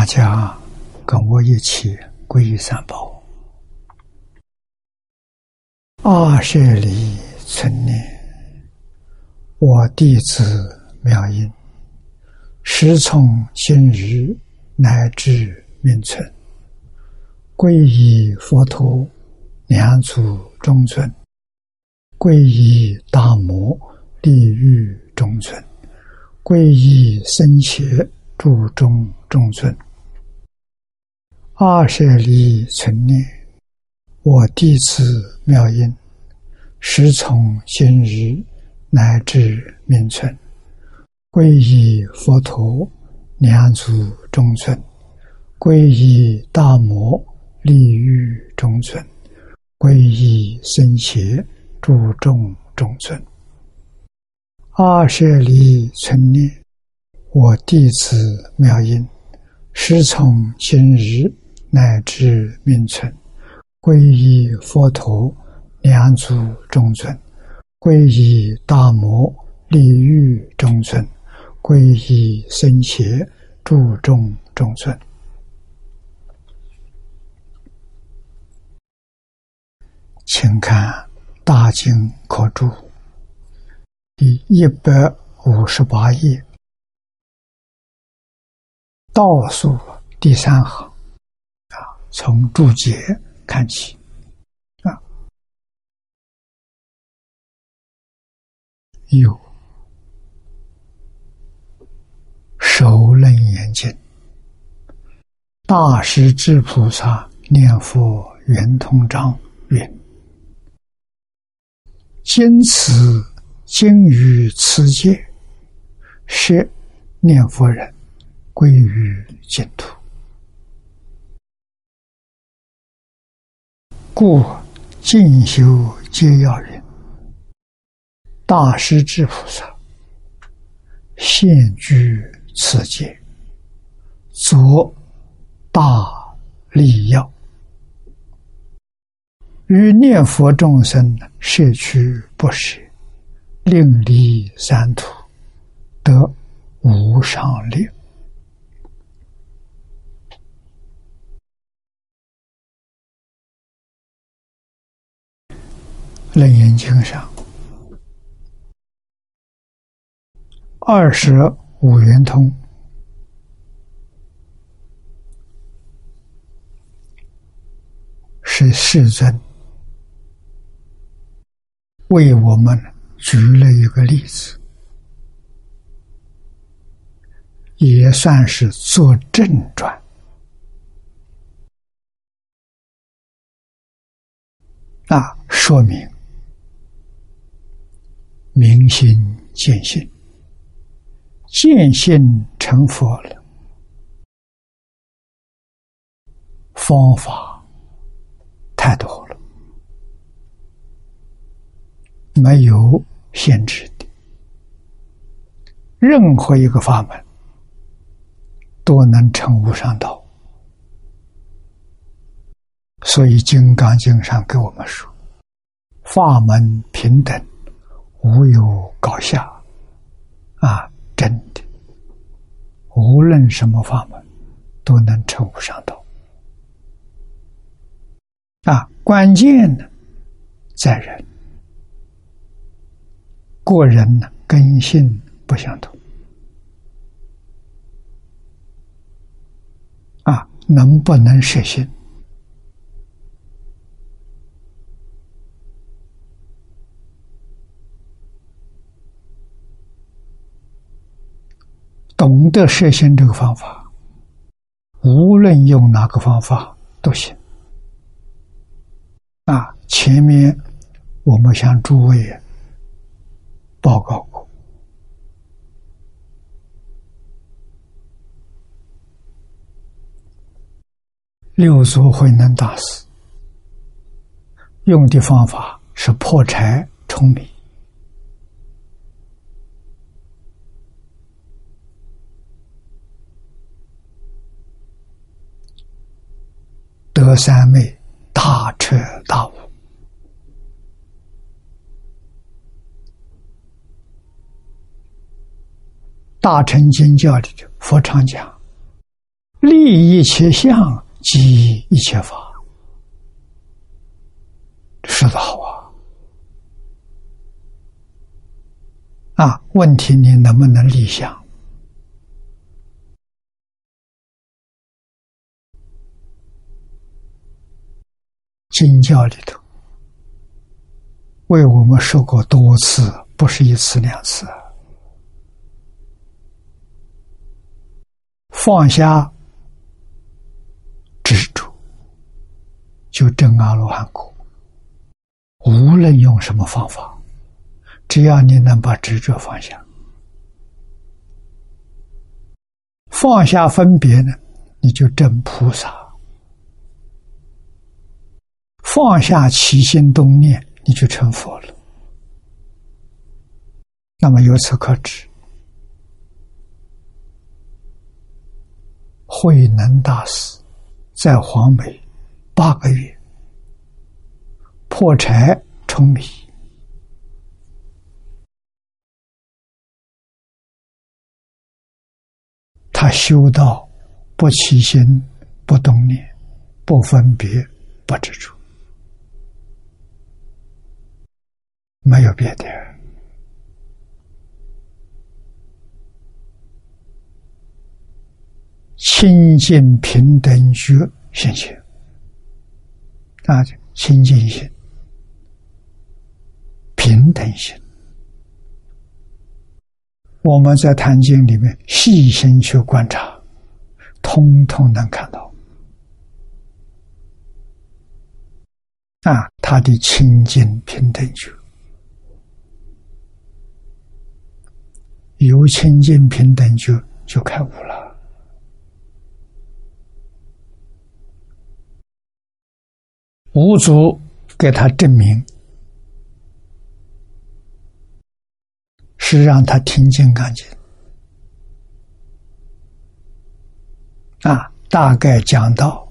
大家跟我一起皈依三宝。二舍离存念。我弟子妙音，时从今日乃至命存，皈依佛陀，两祖中尊；皈依大摩，利欲中尊；皈依僧伽，注中中尊。二舍离存念，我弟子妙音，时从今日。乃至命存，皈依佛陀，两足中尊；皈依大摩，利欲中尊；皈依僧伽，注众中尊。二舍离存念，我弟子妙音，师从今日乃至命存，皈依佛陀，两足中尊。皈依大摩利欲中尊，皈依僧伽注众中尊。请看《大经可注》第一百五十八页倒数第三行，从注解看起。啊。有。首楞严经，大师智菩萨念佛圆通章云：“今此今于此界，是念佛人归于净土，故进修皆要人。”大师之菩萨现居此界，作大利要，于念佛众生摄取不舍，令离三途，得无上利。楞严经上。二十五圆通是世尊为我们举了一个例子，也算是做正传啊，说明明心见性。见性成佛了，方法太多了，没有限制的，任何一个法门都能成无上道。所以《金刚经》上给我们说：“法门平等，无有高下。”啊。真的，无论什么法门，都能成无上道。啊，关键呢，在人，过人呢根性不相同。啊，能不能实现？懂得实行这个方法，无论用哪个方法都行。啊，前面我们向诸位报告过，六祖慧能大师用的方法是破柴冲米。得三昧，大彻大悟。大乘经教里的佛常讲：“立一切相，即一切法。”说的好啊！啊，问题你能不能立相？经教里头为我们说过多次，不是一次两次。放下执着，就证阿罗汉果。无论用什么方法，只要你能把执着放下，放下分别呢，你就证菩萨；放下起心动念，你就成佛了。那么由此可知。慧能大师在黄梅八个月破柴舂米，他修道不起心、不动念、不分别、不执着，没有别的。清净平等觉现前啊，清净心、平等心，我们在《坛经》里面细心去观察，通通能看到。啊，他的清净平等觉，由清净平等就就开悟了。五祖给他证明，是让他听《金刚经》啊，大概讲到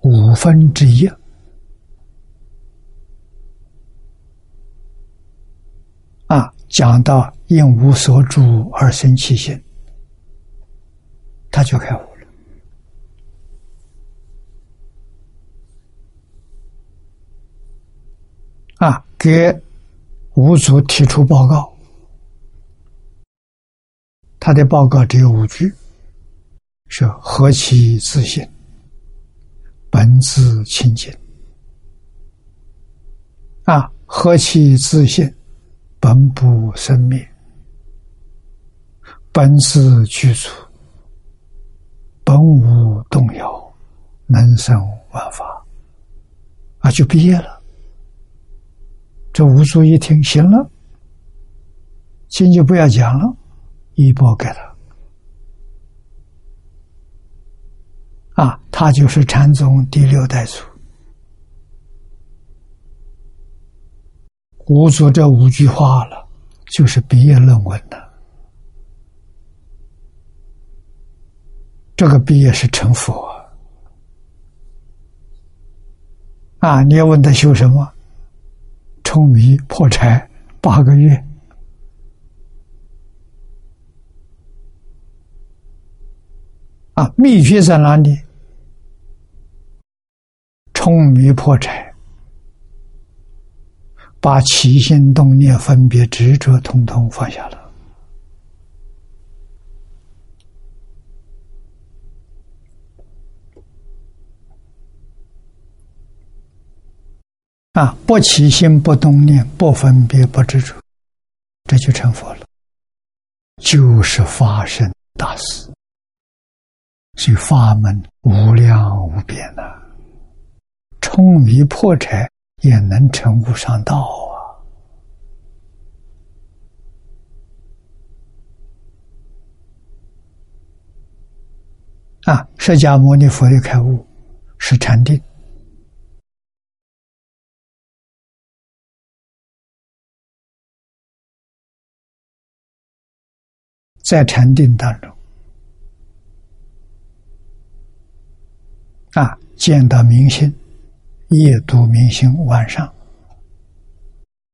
五分之一啊，讲到因无所住而生其心，他就开悟了。啊，给五祖提出报告，他的报告只有五句，是何其自信，本自清净。啊，何其自信，本不生灭，本是具足，本无动摇，能生万法。啊，就毕业了。这五祖一听，行了，经就不要讲了，一波给他。啊，他就是禅宗第六代祖。五祖这五句话了，就是毕业论文的。这个毕业是成佛啊！你要问他修什么？冲迷破柴八个月啊！秘诀在哪里？冲迷破柴，把起心动念、分别执着，通通放下了。啊！不起心，不动念，不分别，不执着，这就成佛了。就是发生大事，所以法门无量无边呐。冲迷破柴也能成无上道啊。啊释迦牟尼佛的开悟是禅定。在禅定当中啊见到明星夜读明星，晚上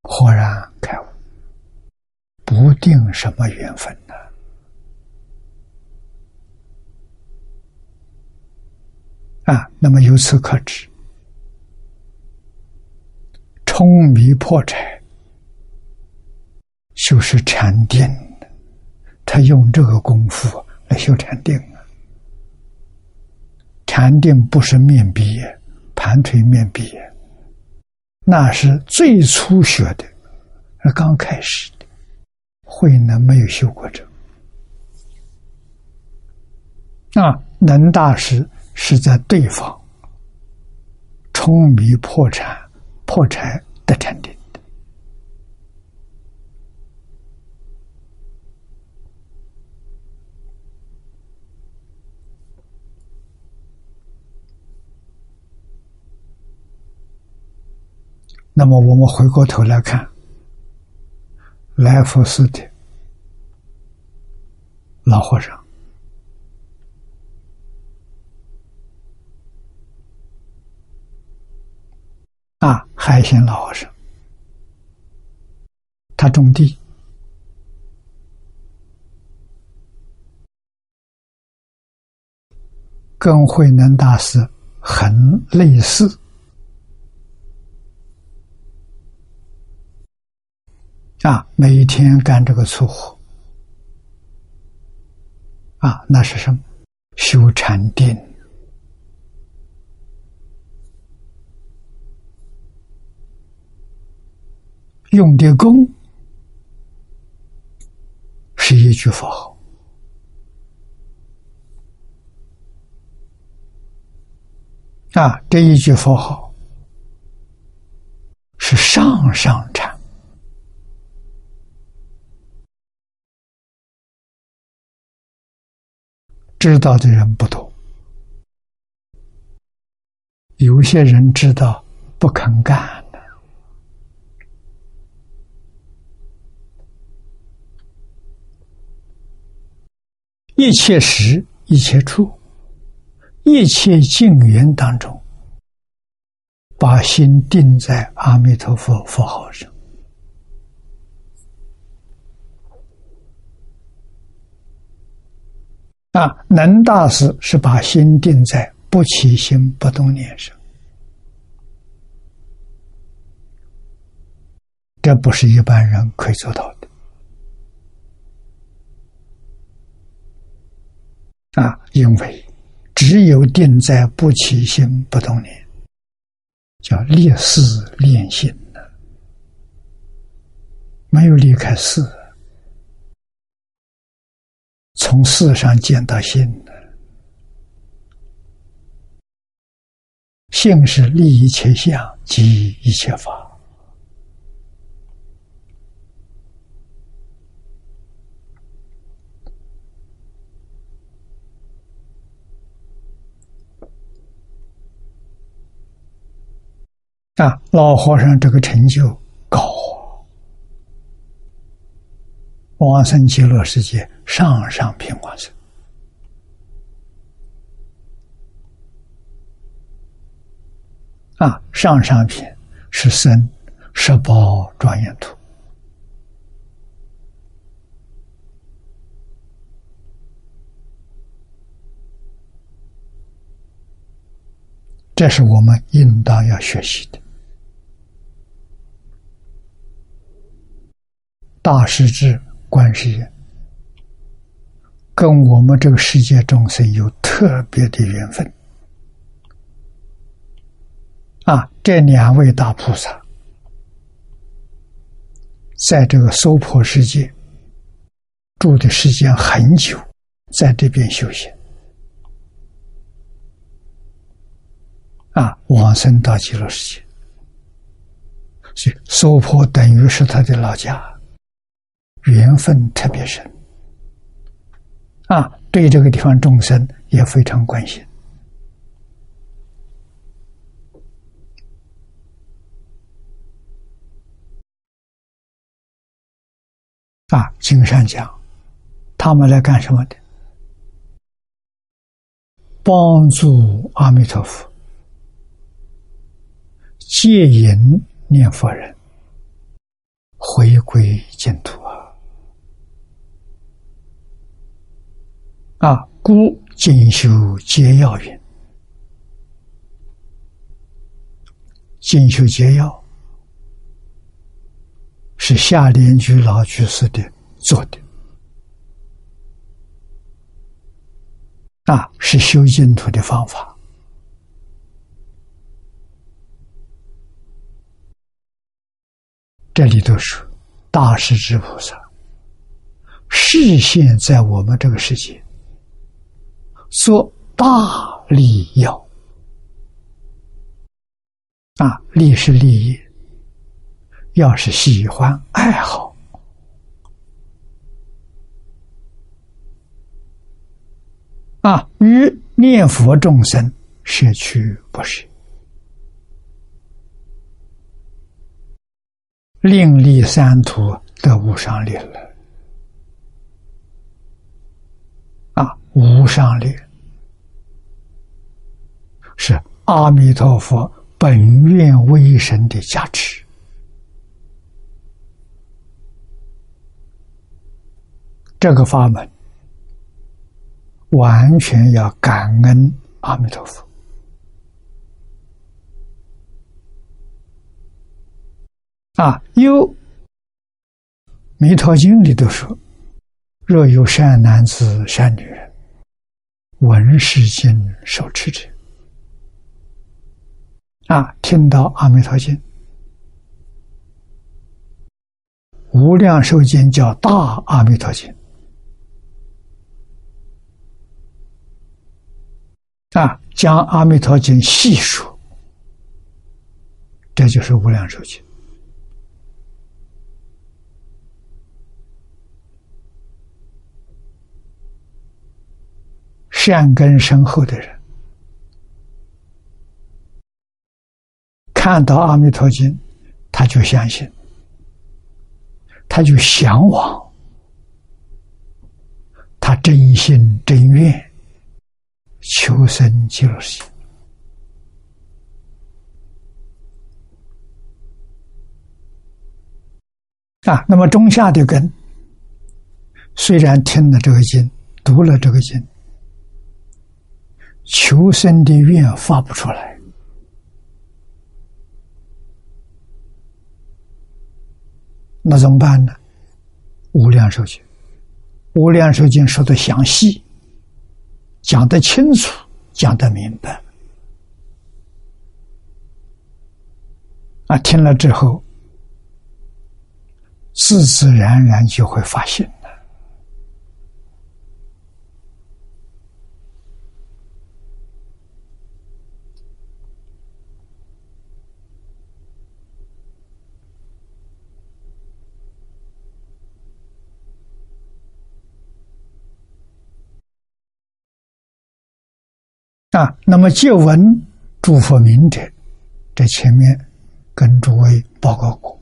豁然开悟，不定什么缘分呢？啊，那么由此可知，冲迷破柴就是禅定他用这个功夫来修禅定啊。禅定不是面壁，南腿面壁，那是最初学的，是刚开始的，慧能没有修过这。那，能大师。是在对方冲迷破产破财得禅定。那么，我们回过头来看来福寺的老和尚。啊，海鲜老和尚，他种地，跟慧能大师很类似。啊，每天干这个粗活，啊，那是什么？修禅定。用的功是一句佛号啊，这一句佛号是上上禅，知道的人不多，有些人知道不肯干。一切时，一切处，一切境缘当中，把心定在阿弥陀佛佛号上。啊，能大师是把心定在不起心不动念上，这不是一般人可以做到的。啊，因为只有定在不起心不动念，叫立事练心，没有离开事，从事上见到心的，性是立一切相即一切法。啊，老和尚这个成就高，往生极乐世界上上品往生。啊，上上品是生十宝庄严图，这是我们应当要学习的。大师至观世音，跟我们这个世界众生有特别的缘分啊！这两位大菩萨，在这个娑婆世界住的时间很久，在这边修行啊，往生到极乐世界，所以娑婆等于是他的老家。缘分特别深啊，对这个地方众生也非常关心啊。经上讲，他们来干什么的？帮助阿弥陀佛戒淫念佛人回归净土啊！故进修皆要云，进修皆要是下莲居老居士的做的啊，是修净土的方法。这里头是大势至菩萨视现在我们这个世界说大利要啊，利是利益，要是喜欢爱好。啊，与念佛众生舍去不舍。另立三途得无上利了啊！无上力是阿弥陀佛本愿威神的加持，这个法门完全要感恩阿弥陀佛。啊，有《弥陀经》里都说：“若有善男子、善女人，闻世经受持者，啊，听到《阿弥陀经》，无量寿经叫《大阿弥陀经》，啊，将《阿弥陀经》细说，这就是无量寿经。”善根深厚的人，看到《阿弥陀经》，他就相信，他就向往，他真心真愿求生极乐世界啊。那么中下的根，虽然听了这个经，读了这个经。求生的愿发不出来，那怎么办呢？无量寿经，无量寿经说的详细，讲得清楚，讲得明白，啊，听了之后，自自然然就会发现。啊，那么借闻诸佛名者，在前面跟诸位报告过，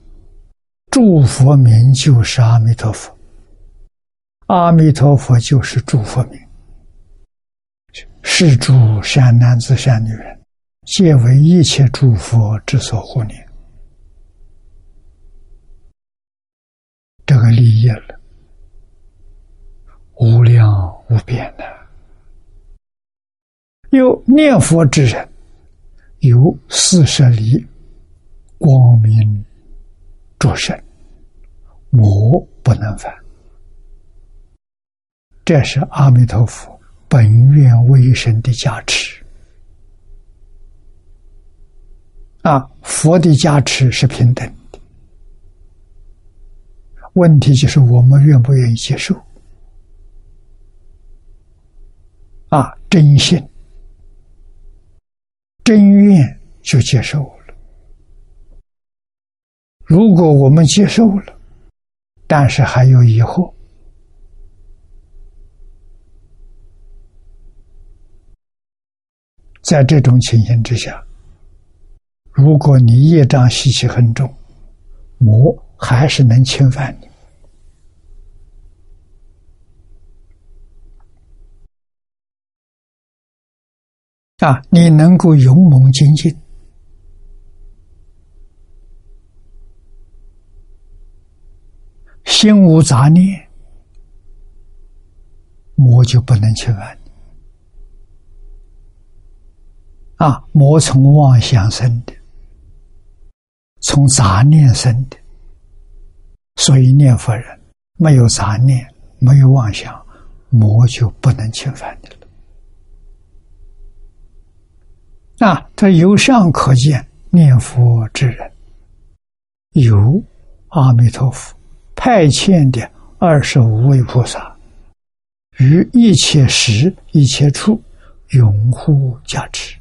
诸佛名就是阿弥陀佛，阿弥陀佛就是诸佛名，是诸善男子善女人，皆为一切诸佛之所护念，这个利益了，无量无边的。有念佛之人，有四十里光明着身，我不能犯。这是阿弥陀佛本愿威神的加持。啊，佛的加持是平等的，问题就是我们愿不愿意接受？啊，真心。真愿就接受了。如果我们接受了，但是还有疑惑，在这种情形之下，如果你业障习气很重，魔还是能侵犯你。啊，你能够勇猛精进，心无杂念，魔就不能侵犯你。啊，魔从妄想生的，从杂念生的，所以念佛人没有杂念，没有妄想，魔就不能侵犯你了。啊，这由上可见，念佛之人有阿弥陀佛派遣的二十五位菩萨，于一切时一切处拥护加持。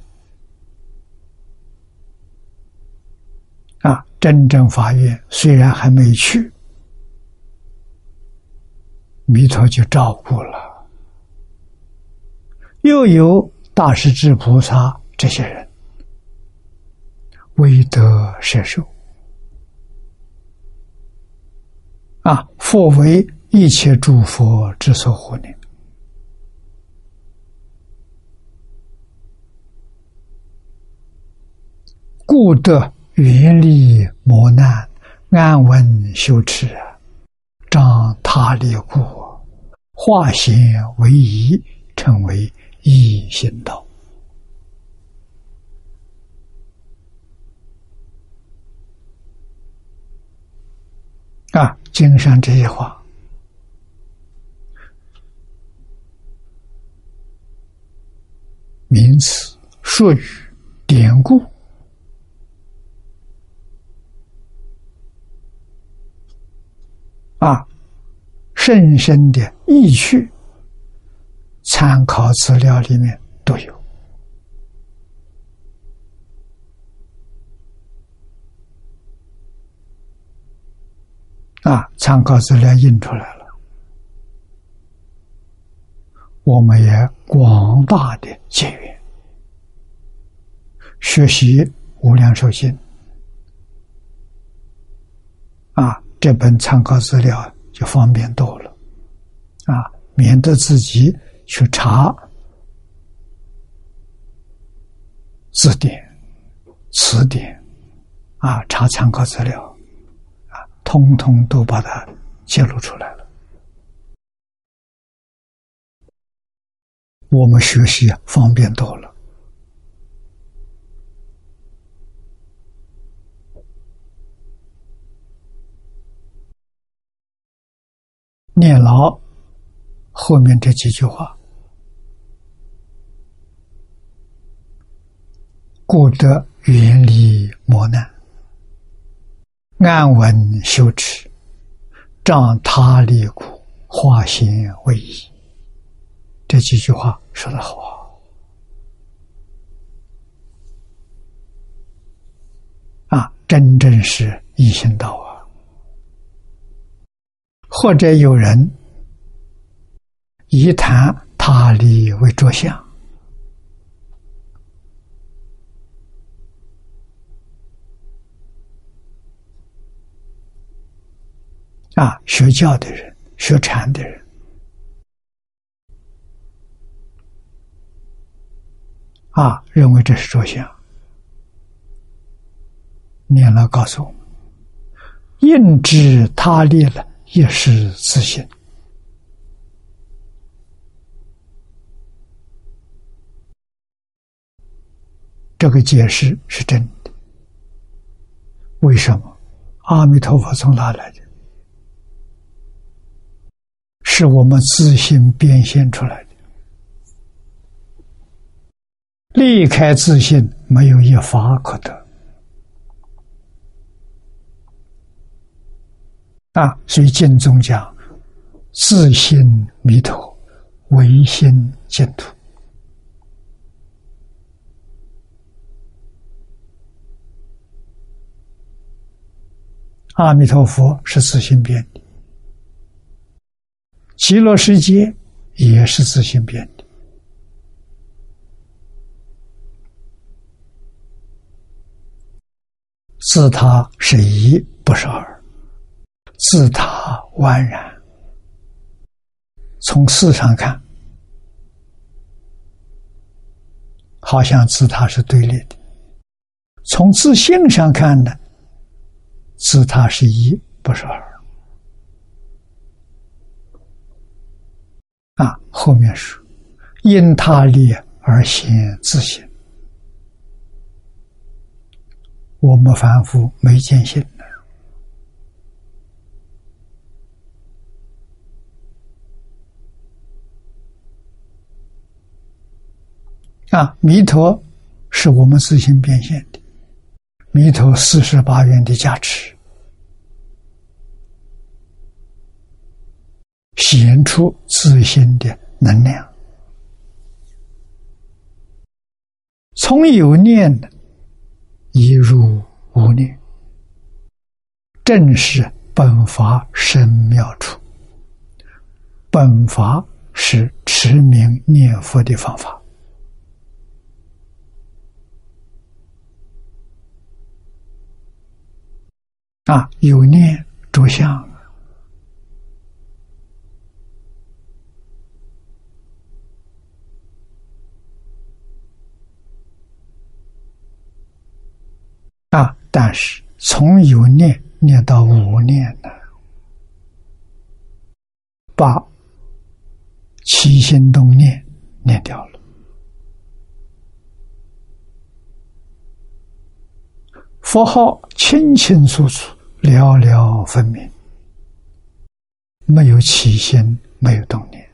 啊，真正法院虽然还没去，弥陀就照顾了，又有大势至菩萨。这些人为德摄受啊，佛为一切诸佛之所护念，故得远离磨难，安稳修持，张他力故，化险为夷，成为一心道。啊，经上这些话，名词、术语、典故，啊，深深的意趣，参考资料里面都有。啊，参考资料印出来了，我们也广大的结缘，学习无量寿经。啊，这本参考资料就方便多了，啊，免得自己去查字典、词典，啊，查参考资料。通通都把它揭露出来了，我们学习方便多了。念牢后面这几句话，故得远离磨难。安稳修持，仗他力苦，化险为夷。这几句话说的好啊！真正是一心道啊！或者有人以谈他力为着相。啊，学教的人，学禅的人，啊，认为这是着相。念了告诉我们，应知他立了，也是自信。这个解释是真的。为什么？阿弥陀佛从哪来的？是我们自信变现出来的，离开自信，没有一法可得。啊，所以经中讲，自信弥陀，唯心净土。阿弥陀佛是自信变。极乐世界也是自性变的，自他是一，不是二，自他宛然。从事上看，好像自他是对立的；从自性上看呢，自他是一，不是二。啊后面说：“因他力而显自性。”我们凡夫没见性的啊！弥陀是我们自行变现的，弥陀四十八愿的加持。显出自心的能量，从有念一入无念，正是本法深妙处。本法是持名念佛的方法啊！有念着相。啊！但是从有念念到无念呢，把起心动念念掉了，佛号清清楚楚、了了分明，没有起心，没有动念。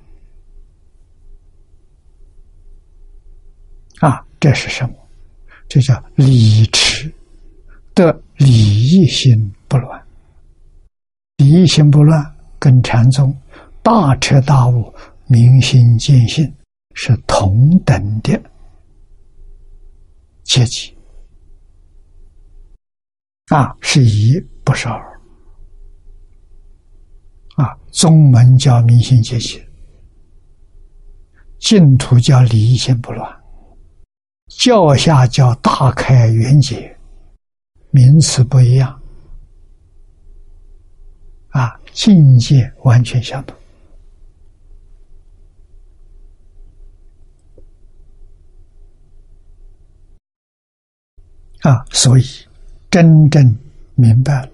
啊，这是什么？这叫理智。的理义心不乱，理义心不乱，跟禅宗大彻大悟、明心见性是同等的阶级啊，是一不是二啊。宗门叫明心见性，净土叫理义心不乱，教下叫大开圆解。名词不一样，啊，境界完全相同，啊，所以真正明白了、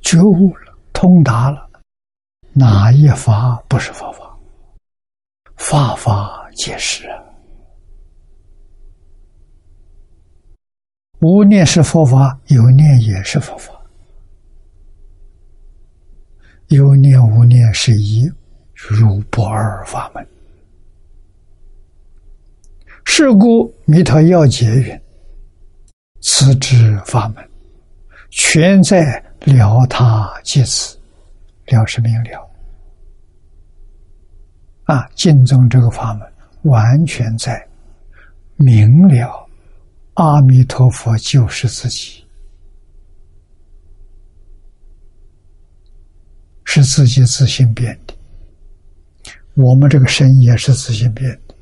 觉悟了、通达了，哪一法不是佛法？法法皆是啊。无念是佛法，有念也是佛法。有念无念是一，如不二法门。是故弥陀要解云：“此之法门，全在了他即此。了是明了。啊，净宗这个法门，完全在明了。”阿弥陀佛就是自己，是自己自性变的。我们这个身也是自性变的。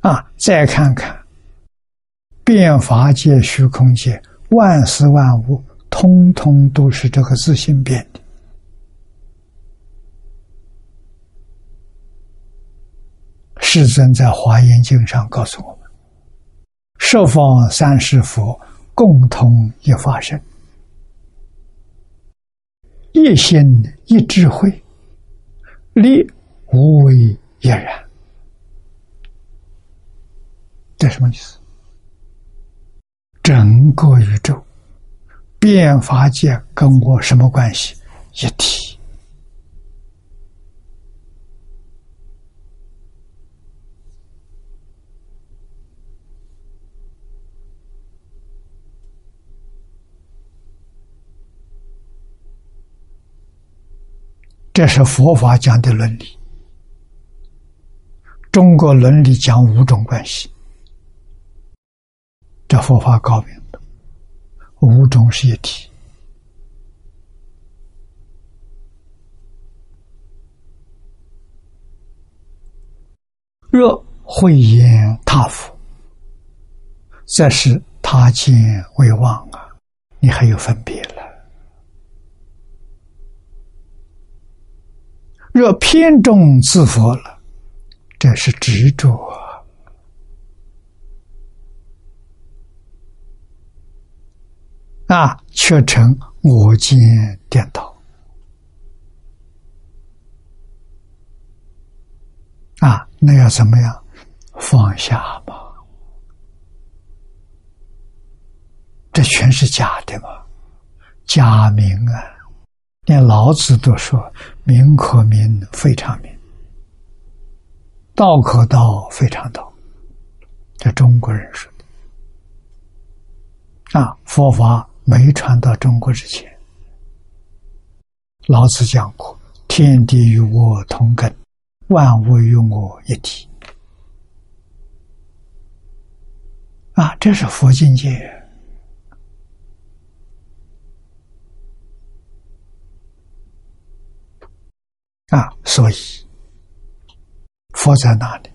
啊，再看看变法界、虚空界，万事万物，通通都是这个自性变的。世尊在华严经上告诉我们。十方三世佛共同一法身，一心一智慧，力无为也然。这什么意思？整个宇宙变法界跟我什么关系？一体。这是佛法讲的伦理。中国伦理讲五种关系，这佛法高明的五种是一体。若慧眼他佛，则是他见为妄啊！你还有分别了。若偏重自佛了，这是执着啊，却成我见颠倒啊，那要怎么样放下吧？这全是假的嘛，假名啊！连老子都说“名可名，非常名；道可道，非常道”。这中国人说的啊，佛法没传到中国之前，老子讲过：“天地与我同根，万物与我一体。”啊，这是佛境界。啊，所以佛在哪里？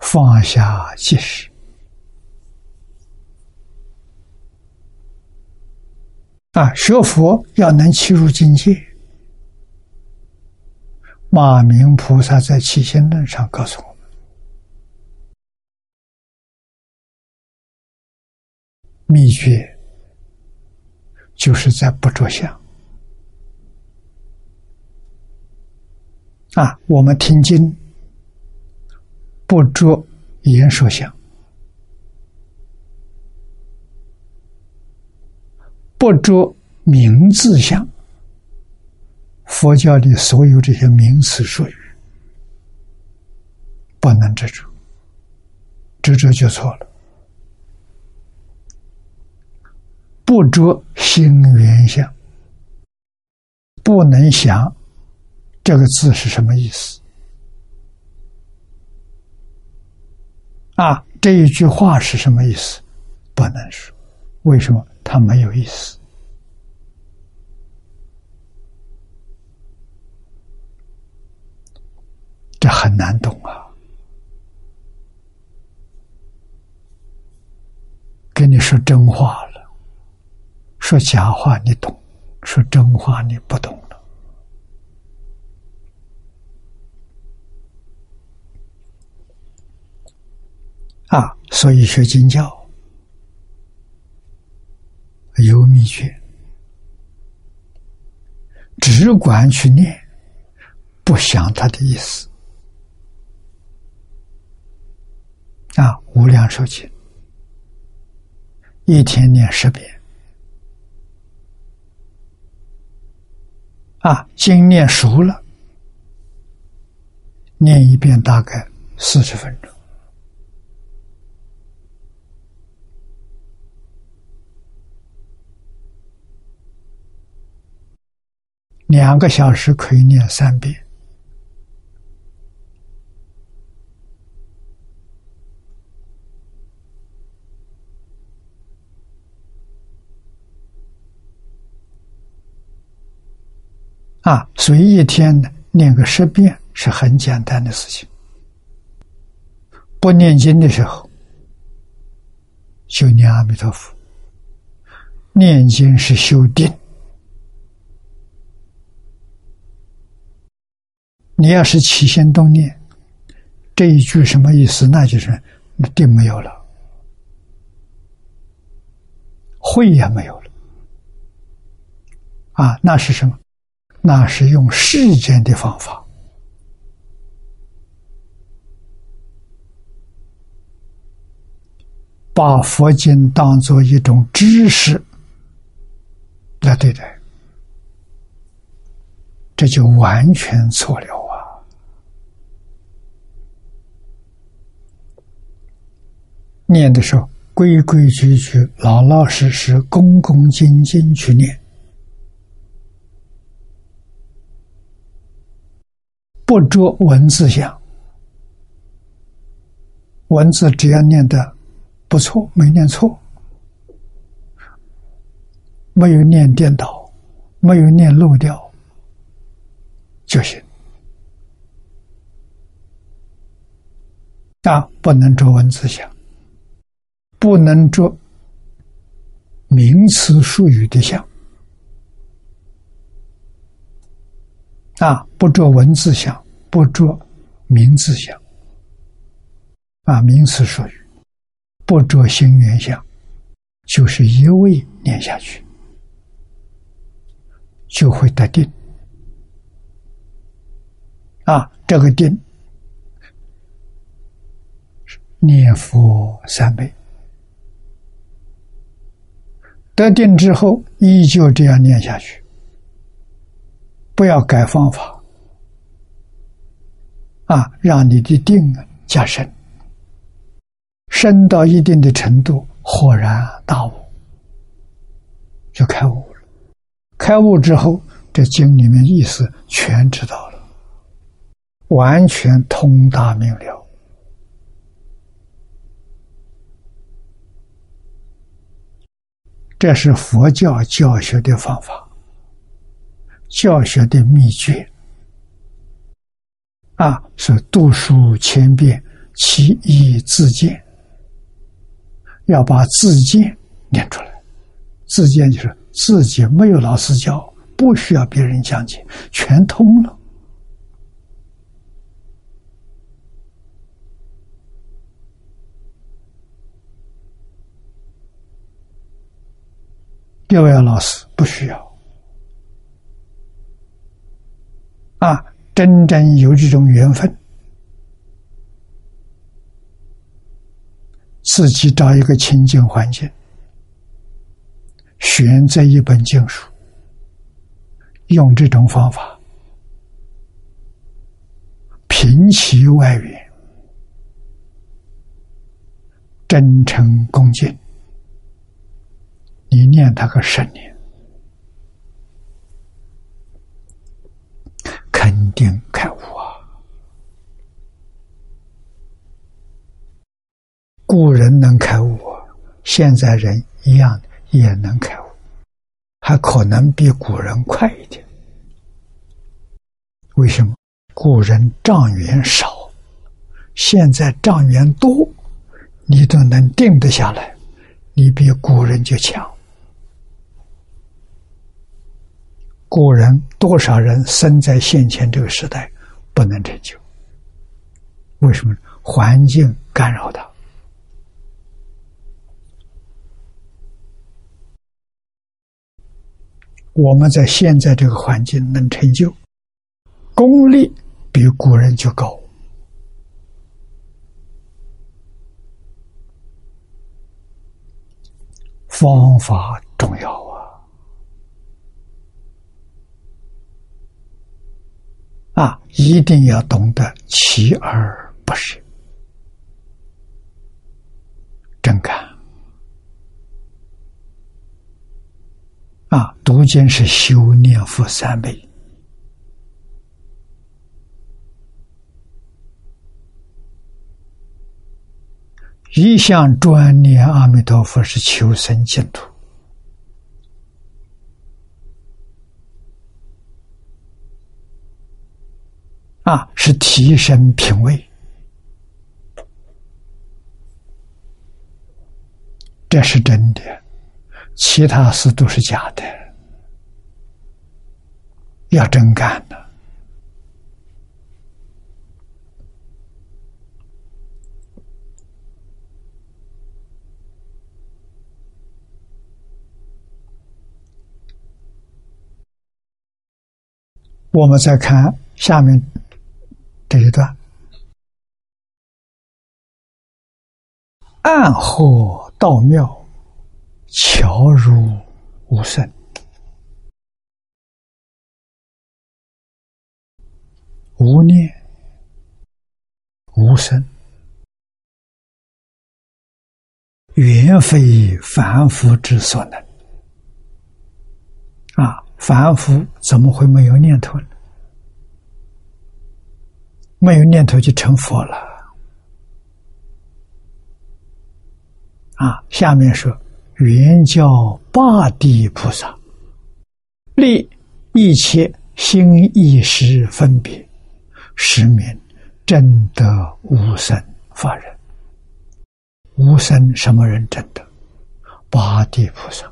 放下即是啊，学佛要能契入境界。马明菩萨在《起心论》上告诉我们：秘诀就是在不着相。啊，我们听经不着言说相，不着名字相。佛教里所有这些名词术语，不能执着，执着就错了。不着心缘相，不能想。这个字是什么意思？啊，这一句话是什么意思？不能说，为什么？它没有意思，这很难懂啊！跟你说真话了，说假话你懂，说真话你不懂。啊，所以学经教有秘诀，只管去念，不想他的意思。啊，无量寿经，一天念十遍。啊，经念熟了，念一遍大概四十分钟。两个小时可以念三遍啊，所以一天呢念个十遍是很简单的事情。不念经的时候，就念阿弥陀佛；念经是修定。你要是起心动念，这一句什么意思？那就是定没有了，慧也没有了。啊，那是什么？那是用世间的方法，把佛经当做一种知识来对待，这就完全错了。念的时候，规规矩矩、老老实实、恭恭敬敬去念，不着文字相。文字只要念的不错，没念错，没有念颠倒，没有念漏掉就行。但，不能着文字相。不能着名词术语的相啊，不着文字相，不着名字相啊，名词术语，不着心缘相，就是一味念下去，就会得定啊。这个定念佛三昧。得定之后，依旧这样念下去，不要改方法，啊，让你的定加深，深到一定的程度，豁然大悟，就开悟了。开悟之后，这经里面意思全知道了，完全通达明了。这是佛教教学的方法，教学的秘诀啊，是读书千遍，其义自见。要把自见念出来，自见就是自己没有老师教，不需要别人讲解，全通了。六位老师不需要啊！真正有这种缘分，自己找一个清净环境，选择一本经书，用这种方法，平其外缘，真诚恭敬。你念他个十年，肯定开悟啊！古人能开悟，现在人一样也能开悟，还可能比古人快一点。为什么？古人障缘少，现在障缘多，你都能定得下来，你比古人就强。古人多少人生在现前这个时代，不能成就？为什么？环境干扰他。我们在现在这个环境能成就，功力比古人就高，方法重要。啊，一定要懂得锲而不舍，真干。啊，读经是修念佛三昧，一向专念阿弥陀佛是求生净土。啊，是提升品位，这是真的，其他事都是假的，要真干的。我们再看下面。这一段，暗合道妙，巧如无声，无念无声，远非凡夫之所能。啊，凡夫怎么会没有念头呢？没有念头就成佛了，啊！下面说原教八地菩萨，立一切心意识分别，实名真得无生法人。无生什么人真的？八地菩萨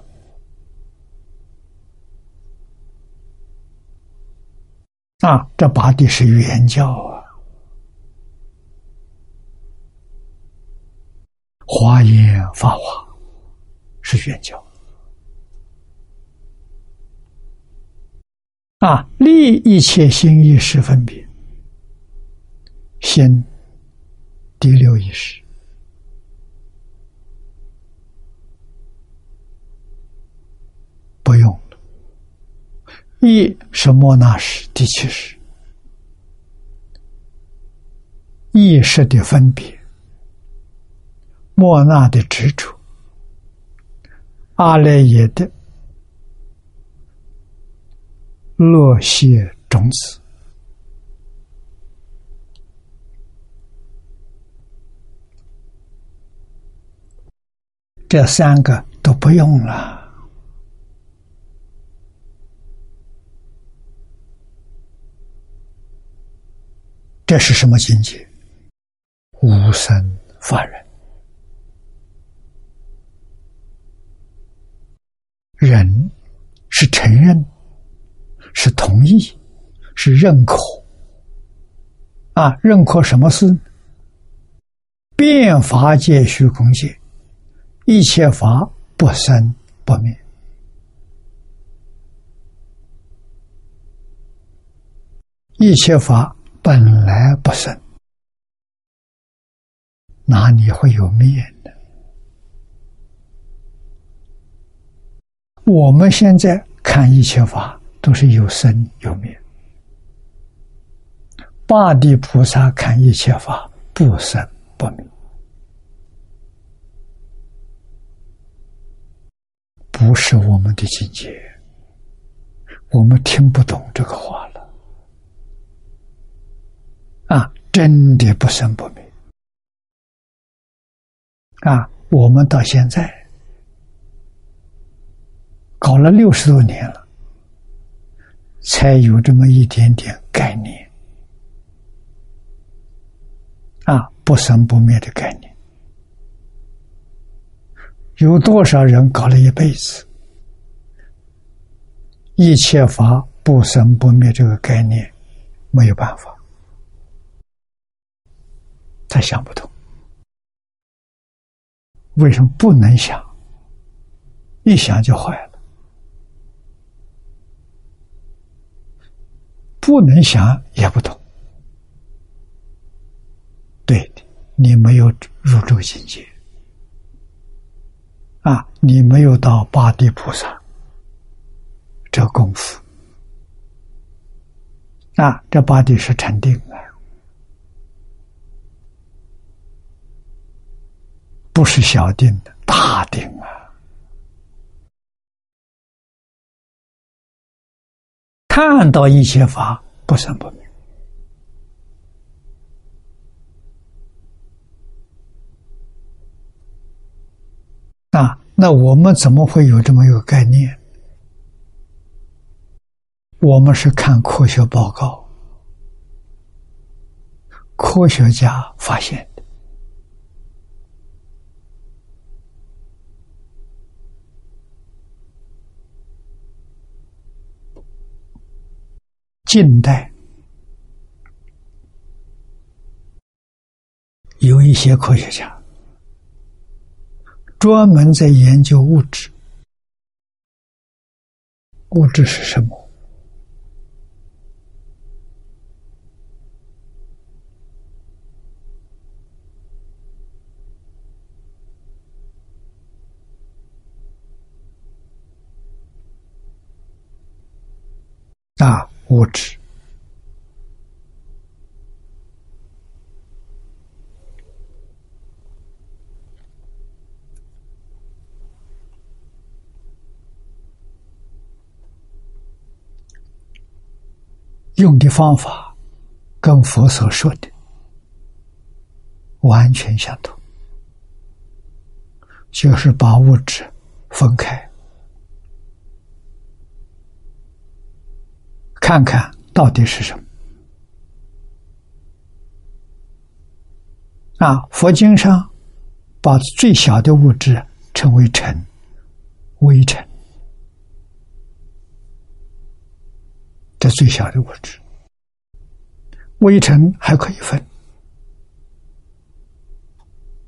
啊！这八地是原教啊。花也发华，是圆教啊！立一切心意识分别，先第六意识不用了，意是莫那时第七识意识的分别。莫那的执着，阿赖耶的落谢种子。这三个都不用了，这是什么境界？无生法忍，人是承认，是同意，是认可。啊，认可什么事？变法界、虚空界。一切法不生不灭，一切法本来不生，哪里会有灭呢？我们现在看一切法都是有生有灭，八地菩萨看一切法不生不灭。不是我们的境界，我们听不懂这个话了。啊，真的不生不灭。啊，我们到现在搞了六十多年了，才有这么一点点概念。啊，不生不灭的概念。有多少人搞了一辈子，一切法不生不灭这个概念没有办法，他想不通，为什么不能想？一想就坏了，不能想也不懂，对的，你没有入这个境界。啊，你没有到八地菩萨这功夫，啊，这八地是成定啊，不是小定的大定啊。看到一切法不生不灭。啊，那我们怎么会有这么一个概念？我们是看科学报告，科学家发现近代有一些科学家。专门在研究物质，物质是什么？啊，物质。用的方法跟佛所说的完全相同，就是把物质分开，看看到底是什么。啊，佛经上把最小的物质称为尘、微尘。这最小的物质，微尘还可以分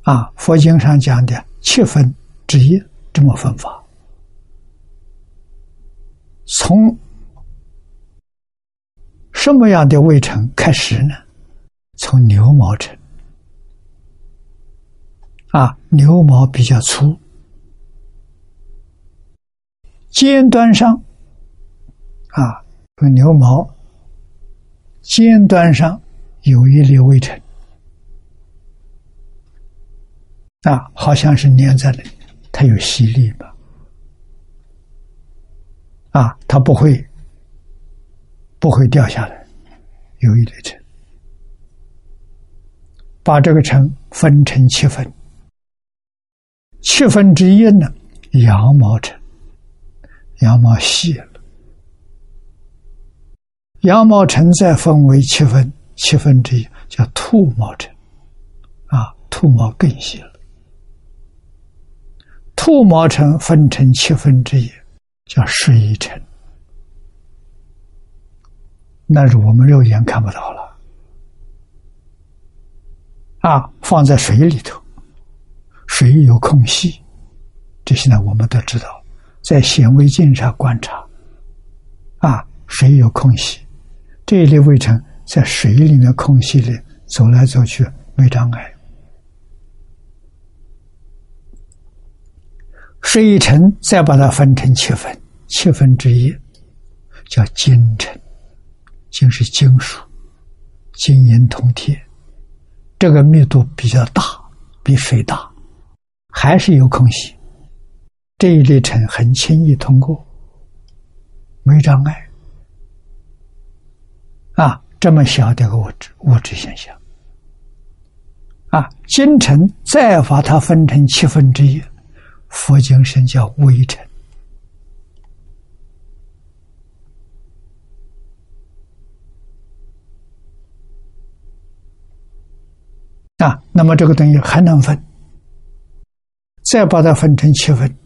啊。佛经上讲的七分之一这么分法，从什么样的微尘开始呢？从牛毛尘啊，牛毛比较粗，尖端上。啊。和牛毛。尖端上有一粒微尘，啊，好像是粘在那里，它有吸力吧，啊，它不会不会掉下来，有一堆尘，把这个尘分成七分，七分之一呢，羊毛尘，羊毛细了。羊毛尘再分为七分，七分之一叫兔毛尘，啊，兔毛更细了。兔毛尘分成七分之一，叫水尘，那是我们肉眼看不到了。啊，放在水里头，水有空隙，这些呢我们都知道，在显微镜上观察，啊，水有空隙。这一类微尘在水里面空隙里走来走去没障碍，水尘再把它分成七分，七分之一叫金尘，就是金属，金银铜铁，这个密度比较大，比水大，还是有空隙，这一粒尘很轻易通过，没障碍。啊，这么小的个物质物质现象，啊，金尘再把它分成七分之一，佛经神叫微尘，啊，那么这个东西还能分，再把它分成七分，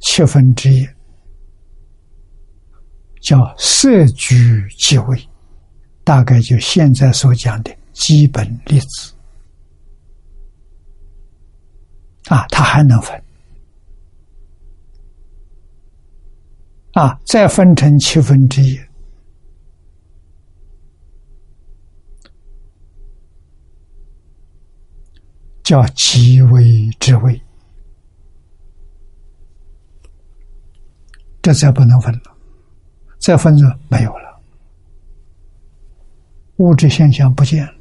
七分之一叫色居即位。大概就现在所讲的基本粒子啊，它还能分啊，再分成七分之一，叫极微之微，这再不能分了，再分就没有了。物质现象不见了，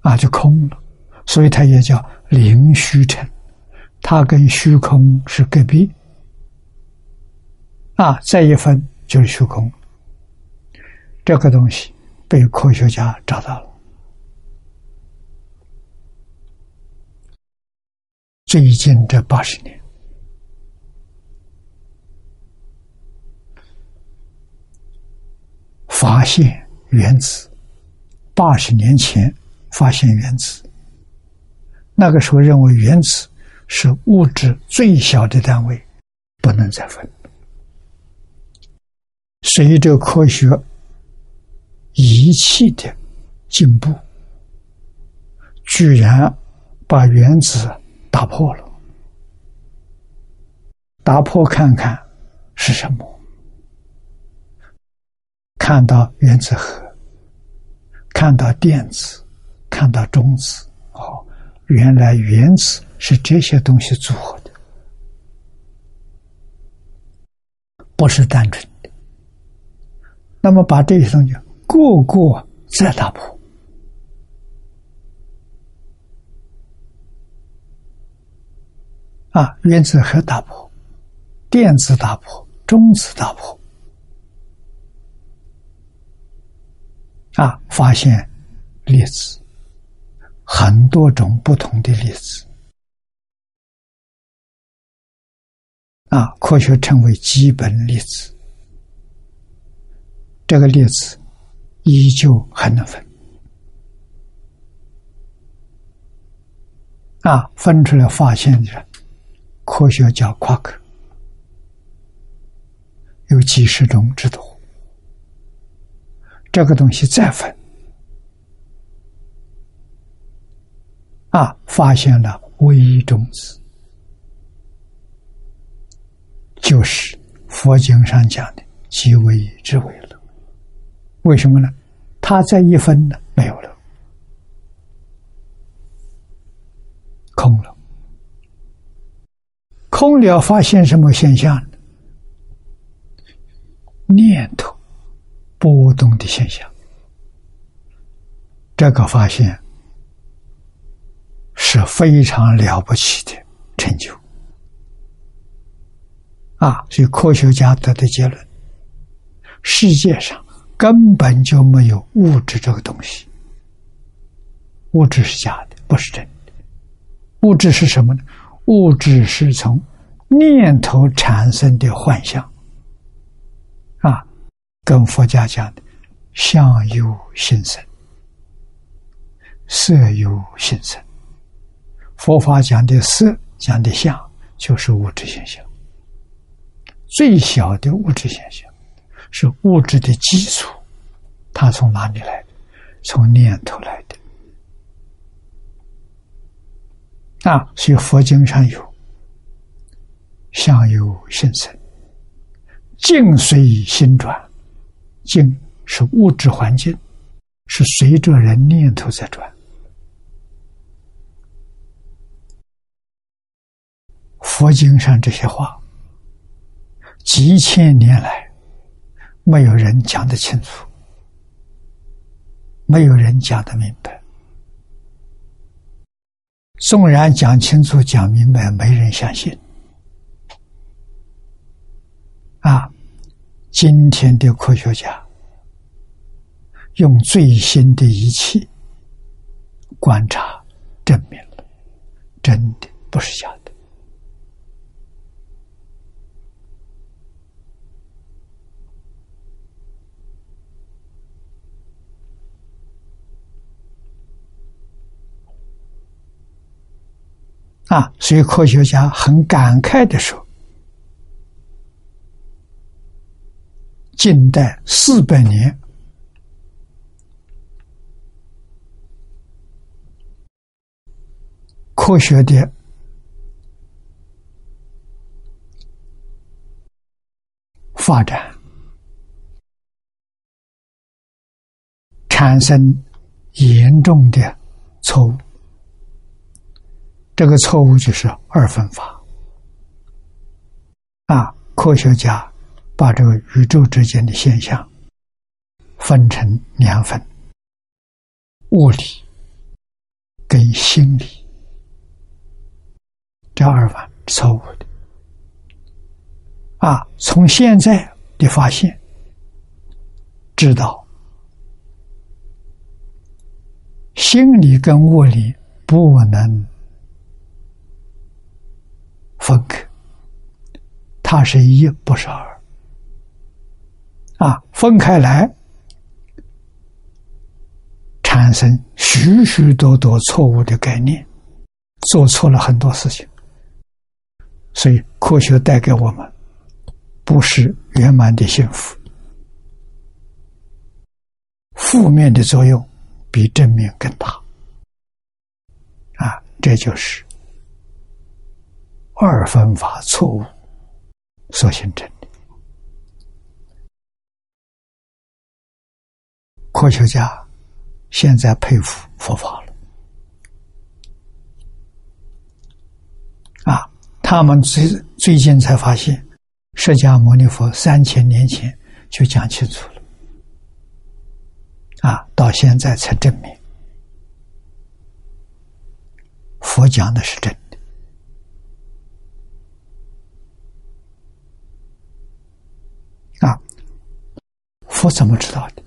啊，就空了，所以它也叫灵虚尘，它跟虚空是隔壁，啊，再一分就是虚空，这个东西被科学家找到了。最近这八十年。发现原子，八十年前发现原子。那个时候认为原子是物质最小的单位，不能再分。随着科学仪器的进步，居然把原子打破了。打破看看是什么？看到原子核，看到电子，看到中子，哦，原来原子是这些东西组合的，不是单纯的。那么把这些东西个个再打破，啊，原子核打破，电子打破，中子打破。啊，发现粒子很多种不同的粒子，啊，科学称为基本粒子。这个粒子依旧还能分，啊，分出来发现的科学叫夸克，有几十种之多。这个东西再分，啊，发现了微中子，就是佛经上讲的极微之微了。为什么呢？它再一分呢，没有了，空了。空了，发现什么现象？念头波动的现象。这个发现是非常了不起的成就啊！所以科学家得的结论：世界上根本就没有物质这个东西，物质是假的，不是真的。物质是什么呢？物质是从念头产生的幻象啊，跟佛家讲的“相由心生”。色由心生，佛法讲的色，讲的相，就是物质现象。最小的物质现象，是物质的基础，它从哪里来的？从念头来的。啊，所以佛经上有相由心生，境随心转，境是物质环境，是随着人念头在转。佛经上这些话，几千年来没有人讲得清楚，没有人讲得明白。纵然讲清楚、讲明白，没人相信。啊，今天的科学家用最新的仪器观察，证明了真的不是假的。啊，所以科学家很感慨的说：“近代四百年，科学的发展，产生严重的错误。”这个错误就是二分法啊！科学家把这个宇宙之间的现象分成两分：物理跟心理。这二分错误的啊！从现在的发现知道，心理跟物理不能。分开，它是一，不是二。啊，分开来，产生许许多多错误的概念，做错了很多事情。所以，科学带给我们不是圆满的幸福，负面的作用比正面更大。啊，这就是。二分法错误所形成的，科学家现在佩服佛法了啊！他们最最近才发现，释迦牟尼佛三千年前就讲清楚了啊，到现在才证明佛讲的是真。佛怎么知道的？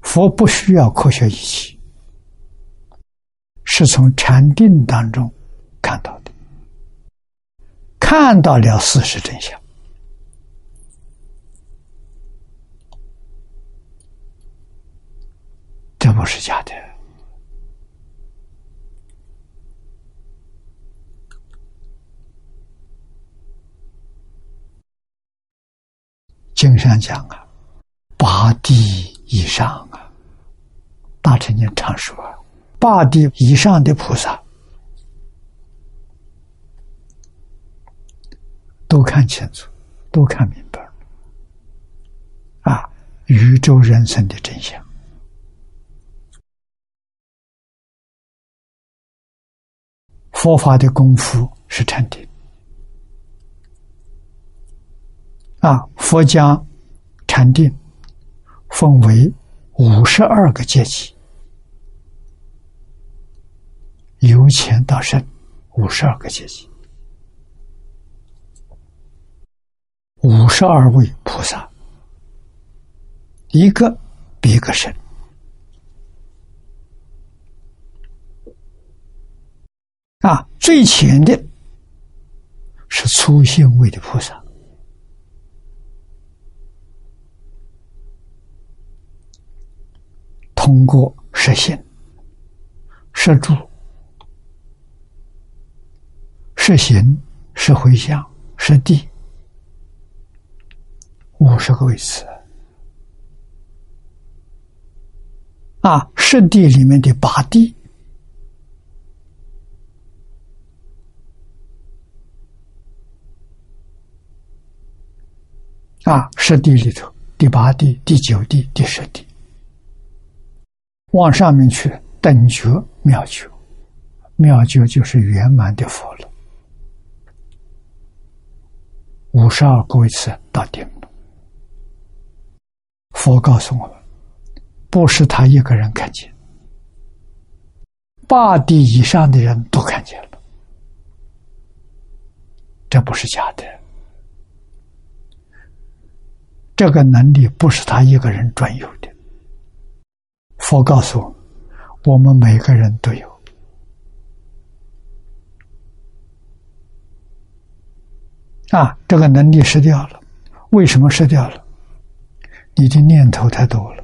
佛不需要科学仪器，是从禅定当中看到的，看到了事实真相，这不是假的。经上讲啊，八地以上啊，大乘经常说啊，八地以上的菩萨都看清楚，都看明白啊，宇宙人生的真相，佛法的功夫是禅定。啊，佛将禅定分为五十二个阶级，由浅到深，五十二个阶级，五十二位菩萨，一个比一个深。啊，最浅的是初性位的菩萨，通过实心、实住、实行、实回向、实地。五十个位次。啊，实地里面的八地。啊，十地里头，第八地、第九地、第十地，往上面去，等觉妙觉，妙觉就是圆满的佛了。五十二个位次到顶了。佛告诉我们，不是他一个人看见，八地以上的人都看见了，这不是假的。这个能力不是他一个人专有的。佛告诉我，我们每个人都有。啊，这个能力失掉了，为什么失掉了？你的念头太多了，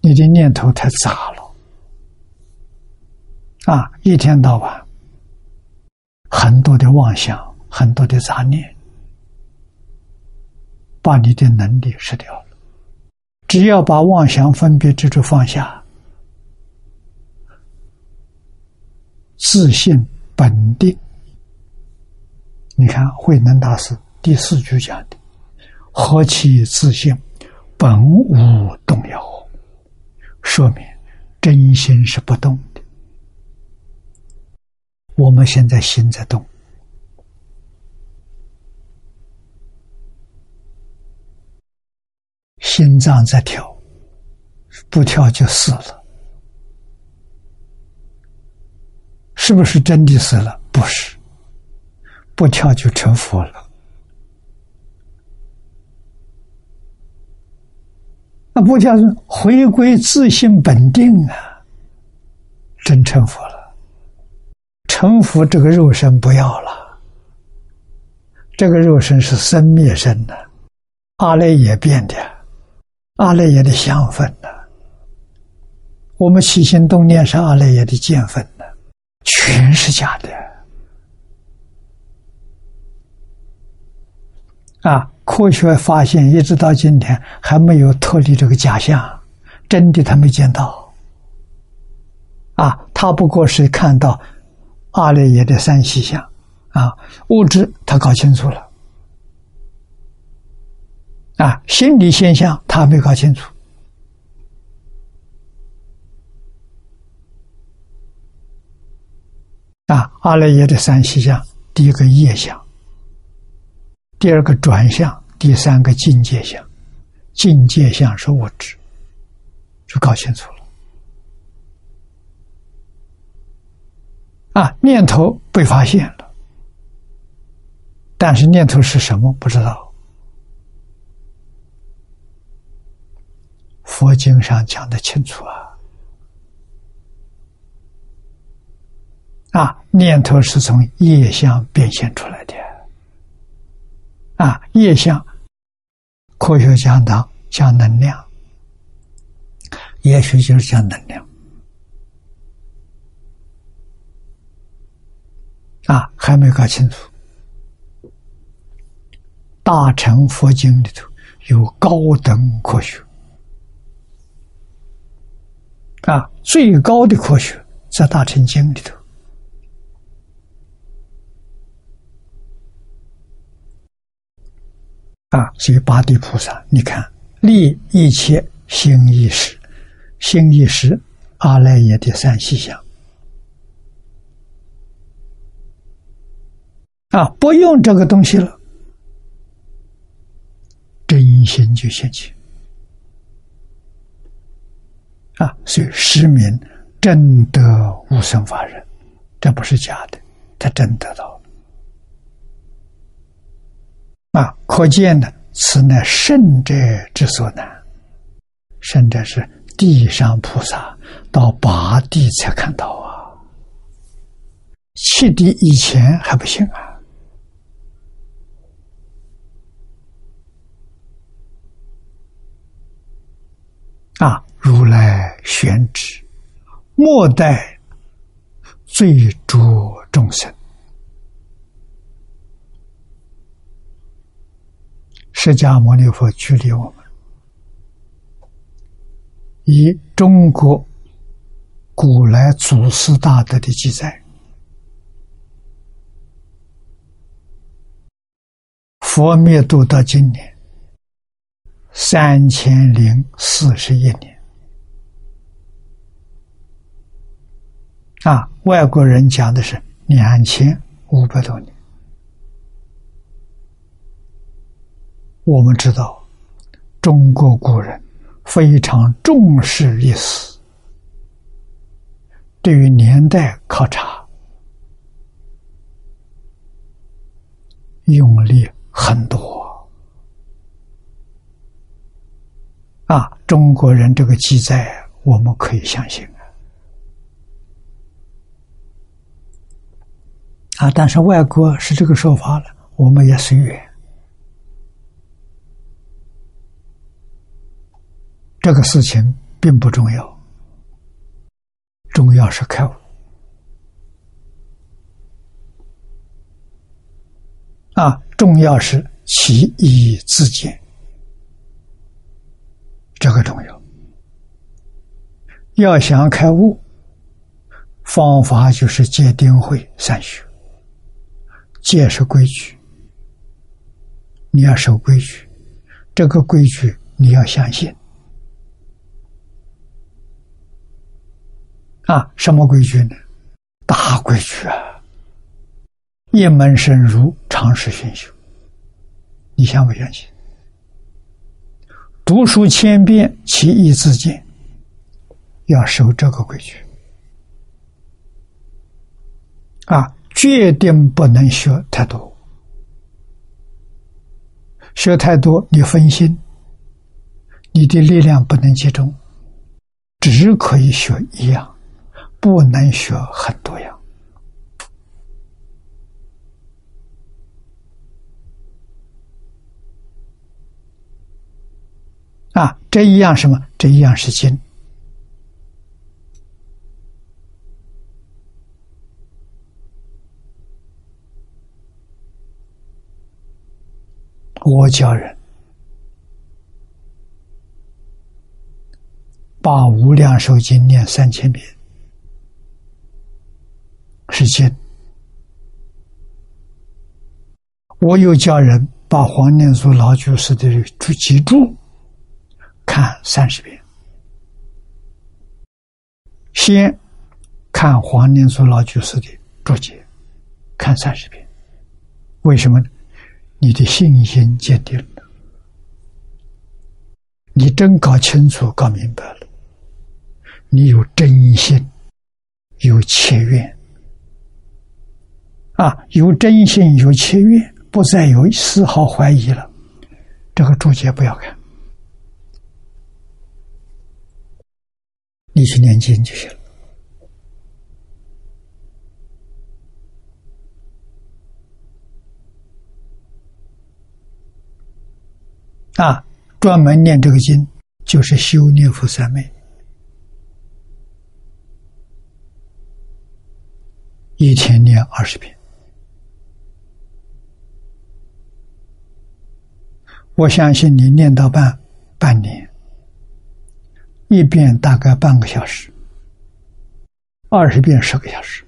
你的念头太杂了。啊，一天到晚，很多的妄想，很多的杂念。把你的能力失掉了。只要把妄想分别执着放下，自信本定。你看慧能大师第四句讲的：“何其自信，本无动摇。”说明真心是不动的。我们现在心在动。心脏在跳，不跳就死了。是不是真的死了？不是，不跳就成佛了。那不跳是回归自信本定啊，真成佛了。成佛这个肉身不要了，这个肉身是生灭身的，阿赖也变的。阿赖耶的相分呢？我们起心动念是阿赖耶的见分呢，全是假的。啊，科学发现一直到今天还没有脱离这个假象，真的他没见到。啊，他不过是看到阿赖耶的三细相，啊，物质他搞清楚了。啊，心理现象他没搞清楚。啊，阿赖耶的三细相：第一个业相，第二个转向，第三个境界相。境界相是物质，就搞清楚了。啊，念头被发现了，但是念头是什么不知道。佛经上讲的清楚啊，啊，念头是从业相变现出来的，啊，业相，科学讲讲能量，也许就是讲能量，啊，还没搞清楚，大乘佛经里头有高等科学。啊，最高的科学在《大乘经》里头。啊，所以八地菩萨，你看立一切心意识，心意识阿赖耶的三细相。啊，不用这个东西了，真心就现前。啊，所以失明真得无生法忍，这不是假的，他真得到了。啊，可见呢，此乃圣者之所难。圣者是地上菩萨到八地才看到啊，七地以前还不行啊。啊！如来宣旨，莫待罪诸众生。释迦牟尼佛距离我们，以中国古来祖师大德的记载，佛灭度到今年三千零四十一年。啊，外国人讲的是两千五百多年。我们知道，中国古人非常重视历史，对于年代考察用力很多。啊，中国人这个记载，我们可以相信。啊！但是外国是这个说法了，我们也随缘。这个事情并不重要，重要是开悟。啊，重要是其意自见，这个重要。要想开悟，方法就是戒定慧三学。戒是规矩，你要守规矩。这个规矩你要相信啊！什么规矩呢？大规矩啊！一门深入，长时熏修。你相不相信？读书千遍，其义自见。要守这个规矩啊！决定不能学太多，学太多你分心，你的力量不能集中，只可以学一样，不能学很多样。啊，这一样什么？这一样是经。我教人把《无量寿经》念三千遍，是经。我又教人把黄念祖老居士的注集注看三十遍，先看黄念祖老居士的注解，看三十遍，为什么呢？你的信心坚定了，你真搞清楚、搞明白了，你有真心，有切愿，啊，有真心，有切愿，不再有丝毫怀疑了。这个注解不要看，你去念经就行了。啊，专门念这个经，就是修念佛三昧，一天念二十遍。我相信你念到半半年，一遍大概半个小时，二十遍十个小时。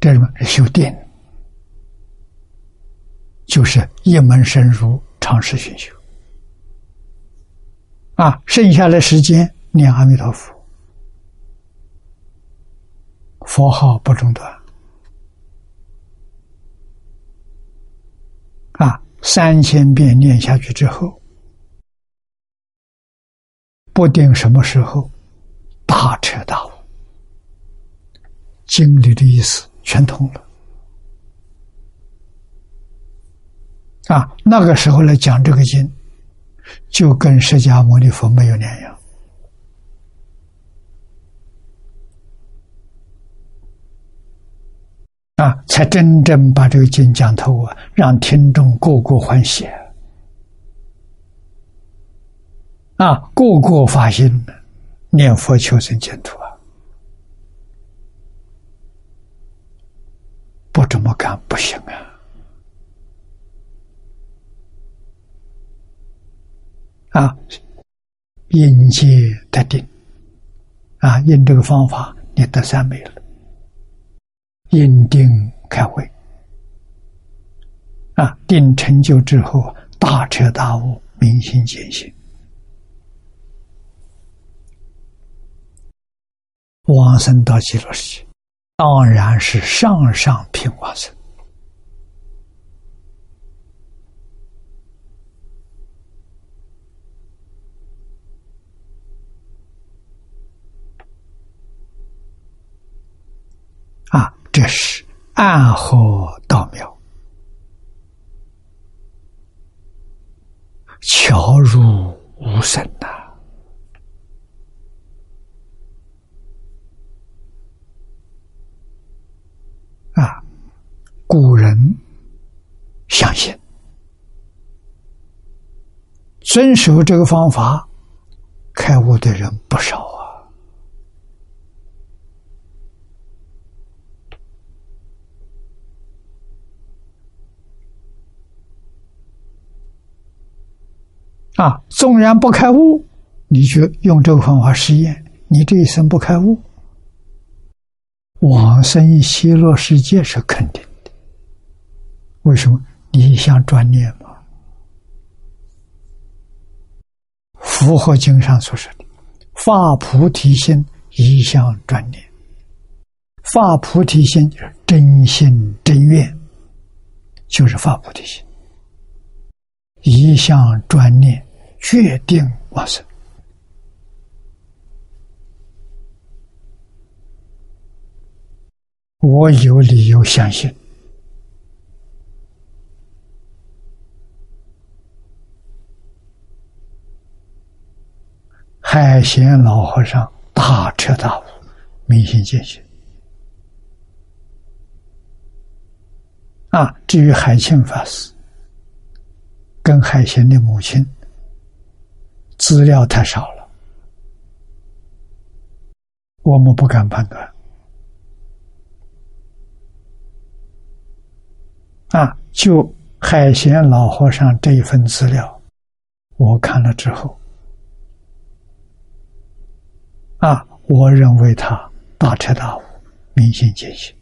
这是什么？修定，就是一门深入，长时熏修。啊，剩下的时间念阿弥陀佛，佛号不中断。啊，三千遍念下去之后，不定什么时候大彻大悟。经里的意思全通了。啊，那个时候来讲这个经，就跟释迦牟尼佛没有两样。啊，才真正把这个经讲透啊，让听众个个欢喜啊，个个发心念佛求生净土啊，不这么干不行啊！啊，因戒得定啊，用这个方法，你得三昧了。因定开会啊，定成就之后，大彻大悟，明心见性，往生到极乐世界，当然是上上品往生啊。这是暗合道妙，巧如无声呐！啊，古人相信，遵守这个方法，开悟的人不少啊。啊，纵然不开悟，你就用这个方法实验，你这一生不开悟，往生西落世界是肯定。为什么？你一向专念嘛。符合经上所说的，发菩提心，一向专念。发菩提心就是真心真愿，就是发菩提心，一向专念。决定往生，我有理由相信，海贤老和尚大彻大悟，明心见性。啊，至于海清法师跟海贤的母亲。资料太少了，我们不敢判断。啊，就海贤老和尚这一份资料，我看了之后，啊，我认为他大彻大悟，明心见性，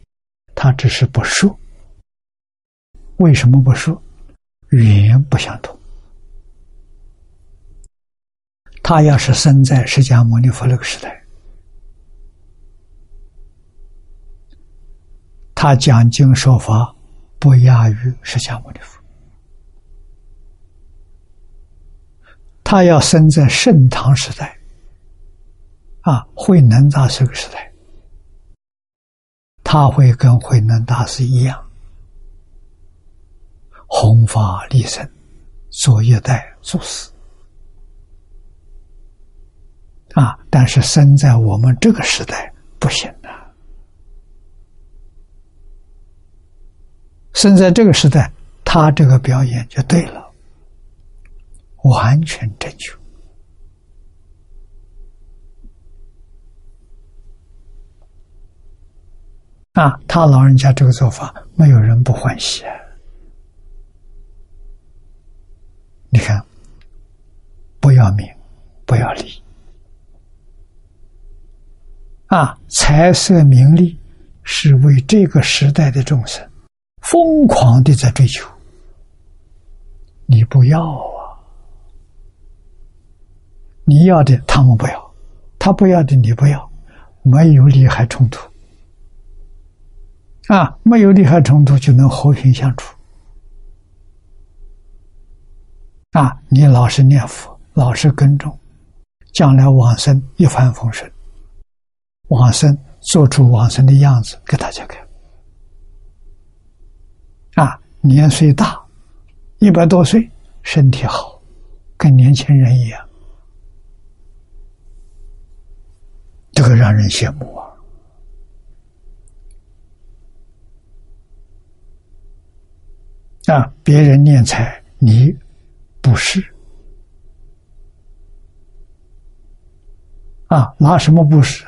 他只是不说。为什么不说？语言不相同。他要是生在释迦牟尼佛那个时代，他讲经说法不亚于释迦牟尼佛。他要生在盛唐时代，啊，慧能大师个时代，他会跟慧能大师一样，弘法利生，做一代祖师。啊！但是生在我们这个时代不行啊！生在这个时代，他这个表演就对了，完全正确。啊，他老人家这个做法，没有人不欢喜。你看，不要名，不要利。啊，财色名利是为这个时代的众生疯狂的在追求，你不要啊！你要的他们不要，他不要的你不要，没有利害冲突啊，没有利害冲突就能和平相处啊，你老实念佛，老实耕种，将来往生一帆风顺。往生做出往生的样子给大家看。啊，年岁大，一百多岁，身体好，跟年轻人一样，这个让人羡慕啊！啊，别人念财，你不是啊？拿什么不是？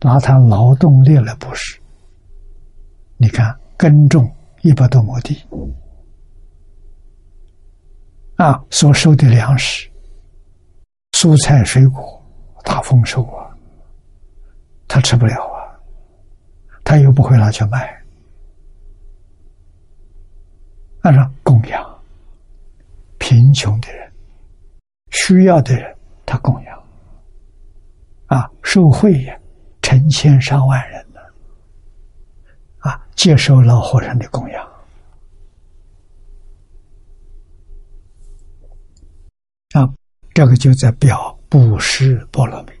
拿他劳动力来布施。你看，耕种一百多亩地，啊，所收的粮食、蔬菜、水果大丰收啊，他吃不了啊，他又不会拿去卖，那是供养贫穷的人、需要的人，他供养。啊，受贿呀。成千上万人呢，啊，接受老和尚的供养，啊，这个就在表布施波罗蜜，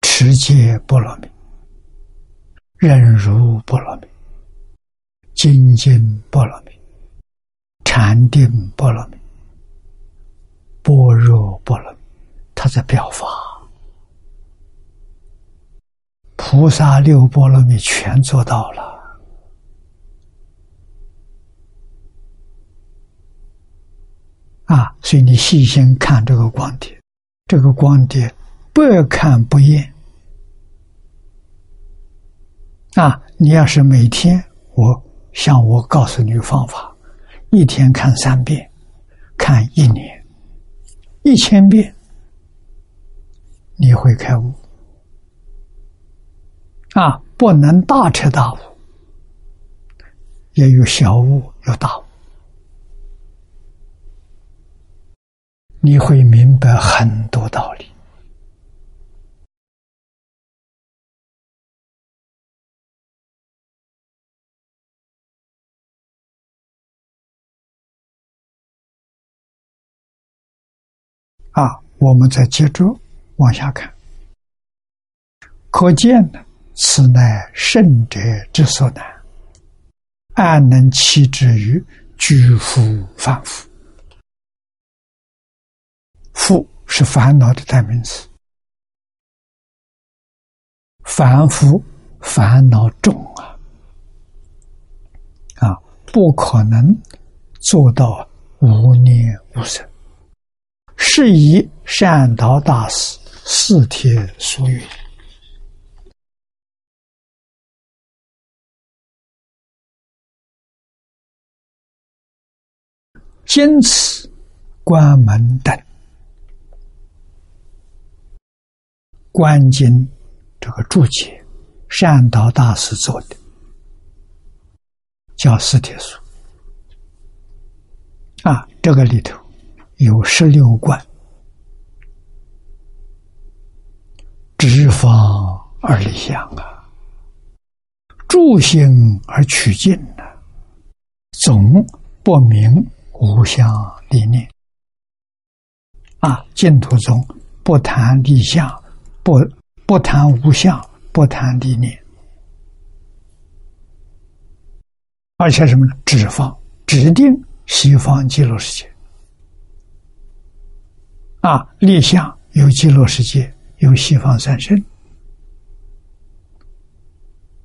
持戒波罗蜜，忍辱波罗蜜，精进波罗蜜，禅定波罗蜜，般若波罗蜜，他在表法。菩萨六波罗蜜全做到了啊！所以你细心看这个光碟，这个光碟百看不厌啊！你要是每天我像我告诉你方法，一天看三遍，看一年，一千遍，你会开悟。啊，不能大彻大悟，也有小悟，有大悟。你会明白很多道理。啊，我们再接着往下看，可见呢。此乃圣者之所难，安能弃之于居夫凡夫？夫是烦恼的代名词，凡夫烦恼重啊，啊，不可能做到无念无生。是以善导大师四帖所云。坚持关门等关经这个注解，善导大师做的，叫四帖书啊。这个里头有十六观，直方而立相啊，助心而取静啊，总不明。无相理念啊，净土中不谈立相，不不谈无相，不谈立念，而且什么呢？指放指定西方极乐世界啊，立相有极乐世界，有西方三圣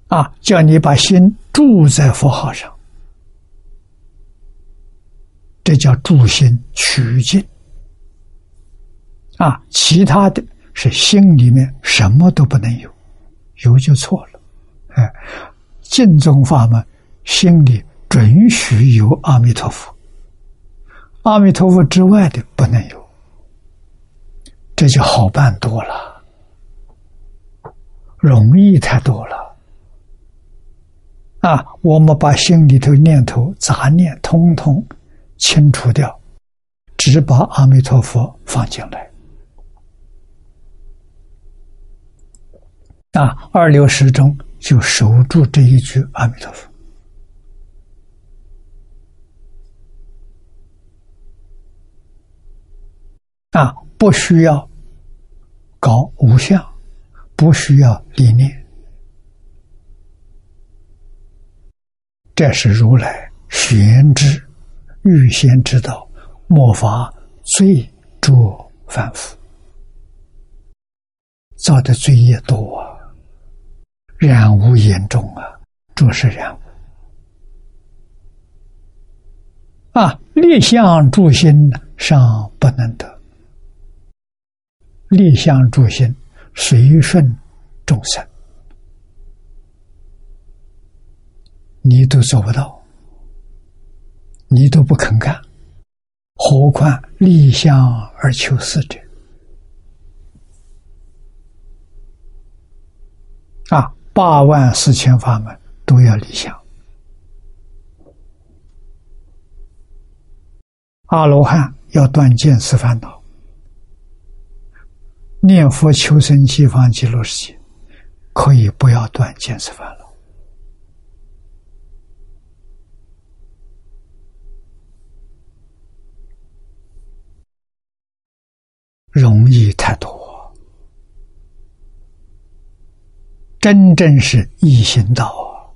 啊，叫你把心住在佛号上。这叫助心取静啊！其他的是心里面什么都不能有，有就错了。哎，净宗法门，心里准许有阿弥陀佛，阿弥陀佛之外的不能有，这就好办多了，容易太多了。啊，我们把心里头念头杂念通通。清除掉，只把阿弥陀佛放进来。啊，二六十中就守住这一句阿弥陀佛。啊不需要搞无相，不需要理念，这是如来玄知预先知道，莫法罪着凡夫。造的罪业多啊，染污严重啊，着实染污。啊，立相助心尚不能得。立相助心，随顺众生，你都做不到，你都不肯干，何况立相而求事者？啊，八万四千法门都要立相。阿罗汉要断见思烦恼。念佛求生西方极乐世界，可以不要断见思烦恼，容易太多，真正是易行道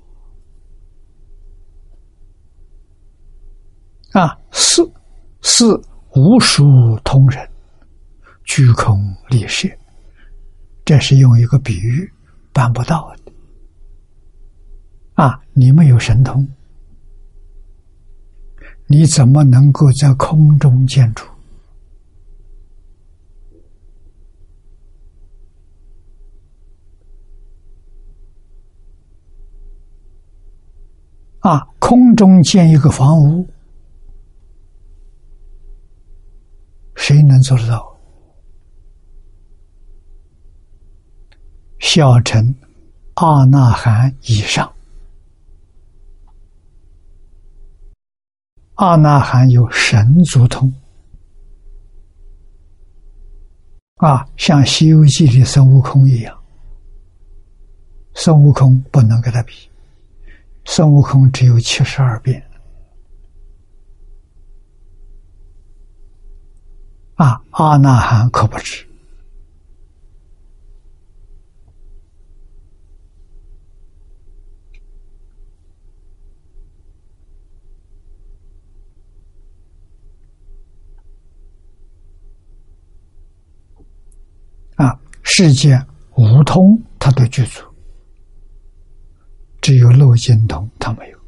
啊！是是无数同人。虚空立舍，这是用一个比喻，办不到的。啊，你没有神通，你怎么能够在空中建筑？啊，空中建一个房屋，谁能做得到？小乘阿那含以上，阿那含有神足通。啊，像《西游记》里孙悟空一样，孙悟空不能跟他比，孙悟空只有七十二变。啊，阿那含可不止。世界无通，他都具足；只有漏尽通，他没有。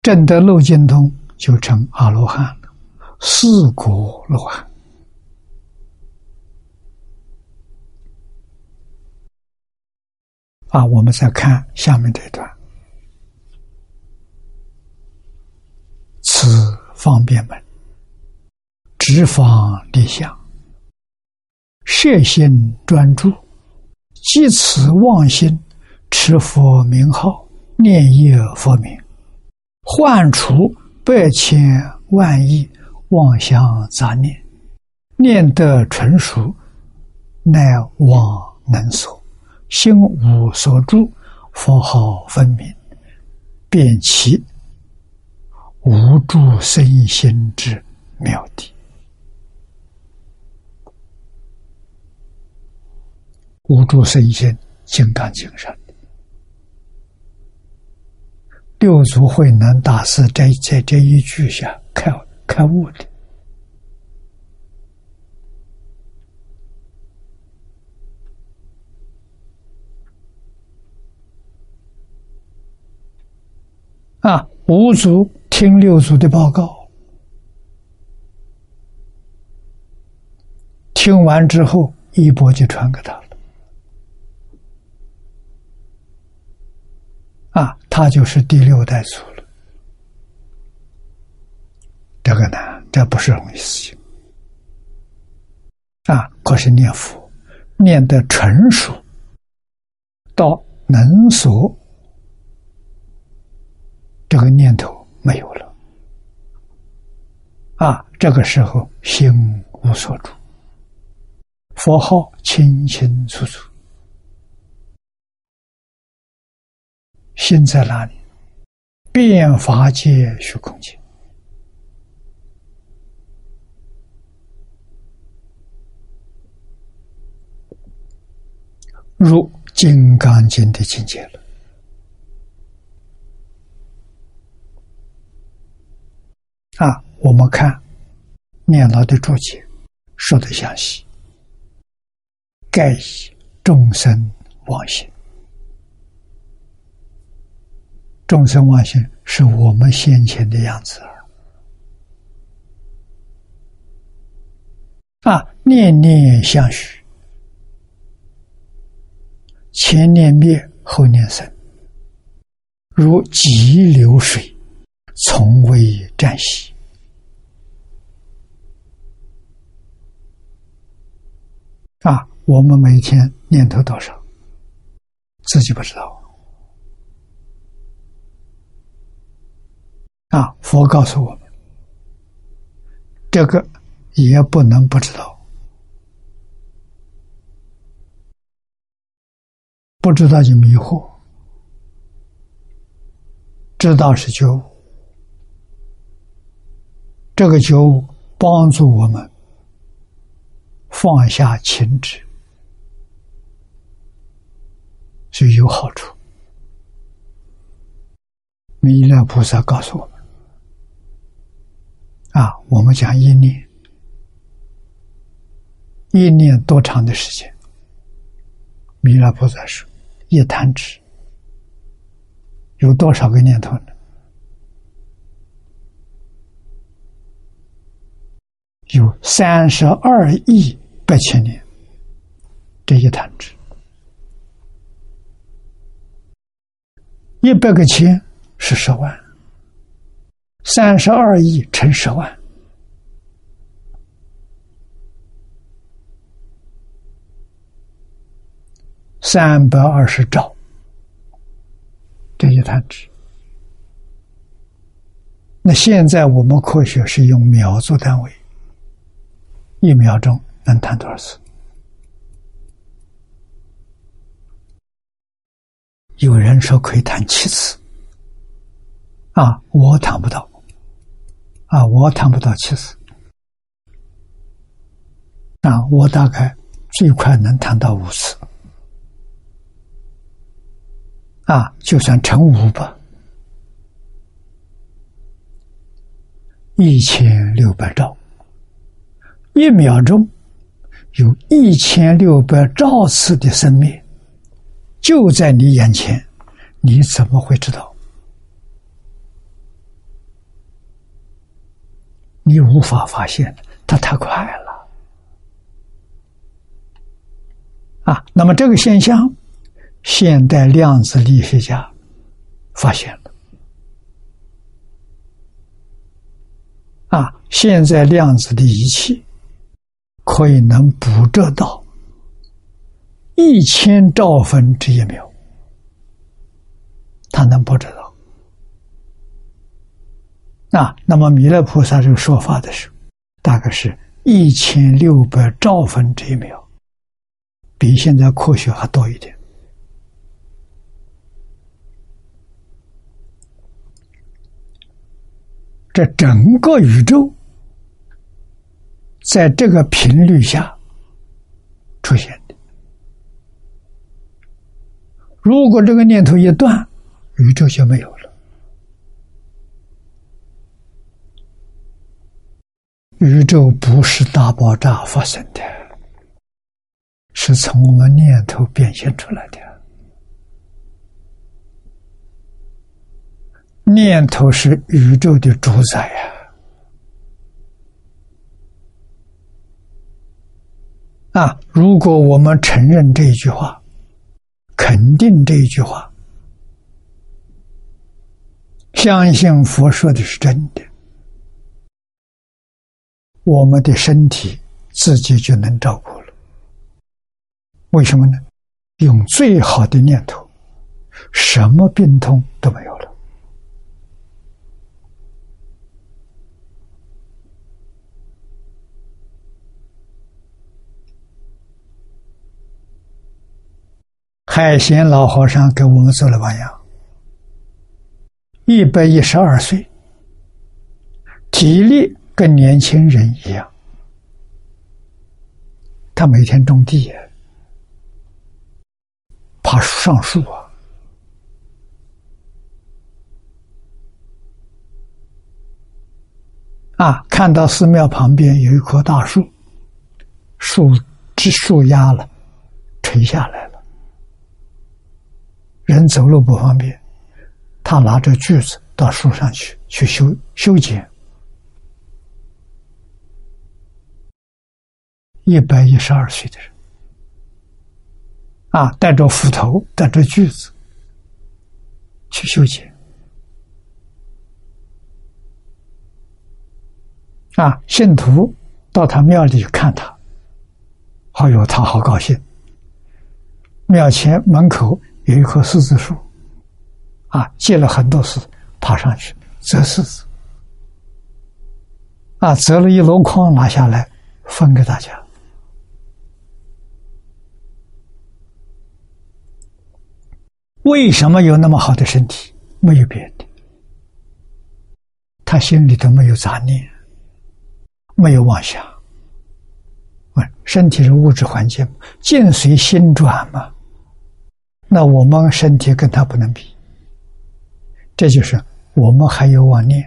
证得漏尽通，就成阿罗汉了，四果罗汉。啊，我们再看下面这段：此方便门，直方立相。摄心专注，即此妄心，持佛名号，念业佛名，唤除百千万亿妄想杂念，念得纯熟，乃妄能所，心无所住，佛号分明，便其无住身心之妙谛。无助身心，金刚精神。六祖慧能大师在在这一句下开开悟的啊！五祖听六祖的报告，听完之后，一波就传给他了。啊，他就是第六代祖了。这个呢，这不是容易事情。啊，可是念佛念得成熟，到能所，这个念头没有了。啊，这个时候心无所住，佛号清清楚楚。心在哪里？变法界虚空界。入《金刚经》的境界了，啊，我们看念老的注解说的详细，盖以众生妄心，众生妄心是我们先前的样子啊！念念相续，前念灭，后念生，如急流水，从未暂息。啊！我们每天念头多少，自己不知道。啊，佛告诉我们，这个也不能不知道，不知道就迷惑，知道是觉悟，这个觉悟帮助我们放下情执。就有好处。弥勒菩萨告诉我：“啊，我们讲一念，一念多长的时间？”弥勒菩萨说：“一弹指，有多少个念头呢？有三十二亿八千年，这一弹指。”一百个千是十万，三十二亿乘十万，三百二十兆，这一弹指。那现在我们科学是用秒做单位，一秒钟能弹多少次？有人说可以弹七次，啊，我弹不到，啊，我谈不到七十，啊，我大概最快能谈到五十，啊，就算乘五吧，一千六百兆，一秒钟有一千六百兆次的生命。就在你眼前，你怎么会知道？你无法发现，它太快了啊！那么这个现象，现代量子力学家发现了啊！现在量子的仪器可以能捕捉到。一千兆分之一秒，他能不知道？啊，那么弥勒菩萨这个说法的时候，大概是一千六百兆分之一秒，比现在科学还多一点。这整个宇宙，在这个频率下出现的。如果这个念头一断，宇宙就没有了。宇宙不是大爆炸发生的，是从我们念头变现出来的。念头是宇宙的主宰呀！啊，如果我们承认这一句话。肯定这一句话，相信佛说的是真的，我们的身体自己就能照顾了。为什么呢？用最好的念头，什么病痛都没有了。海贤老和尚给我们做了榜样，一百一十二岁，体力跟年轻人一样，他每天种地，爬上树啊！啊，看到寺庙旁边有一棵大树，树枝树压了，垂下来了，人走路不方便，他拿着锯子到树上去去修修剪。一百一十二岁的人，啊，带着斧头，带着锯子去修剪。啊，信徒到他庙里看他，哎呦，他好高兴。庙前门口有一棵柿子树，啊，结了很多柿，爬上去折柿子，啊，折了一箩筐拿下来分给大家。为什么有那么好的身体？没有别的，他心里头没有杂念。没有妄想，问身体是物质环境，境随心转嘛？那我们身体跟他不能比，这就是我们还有妄念，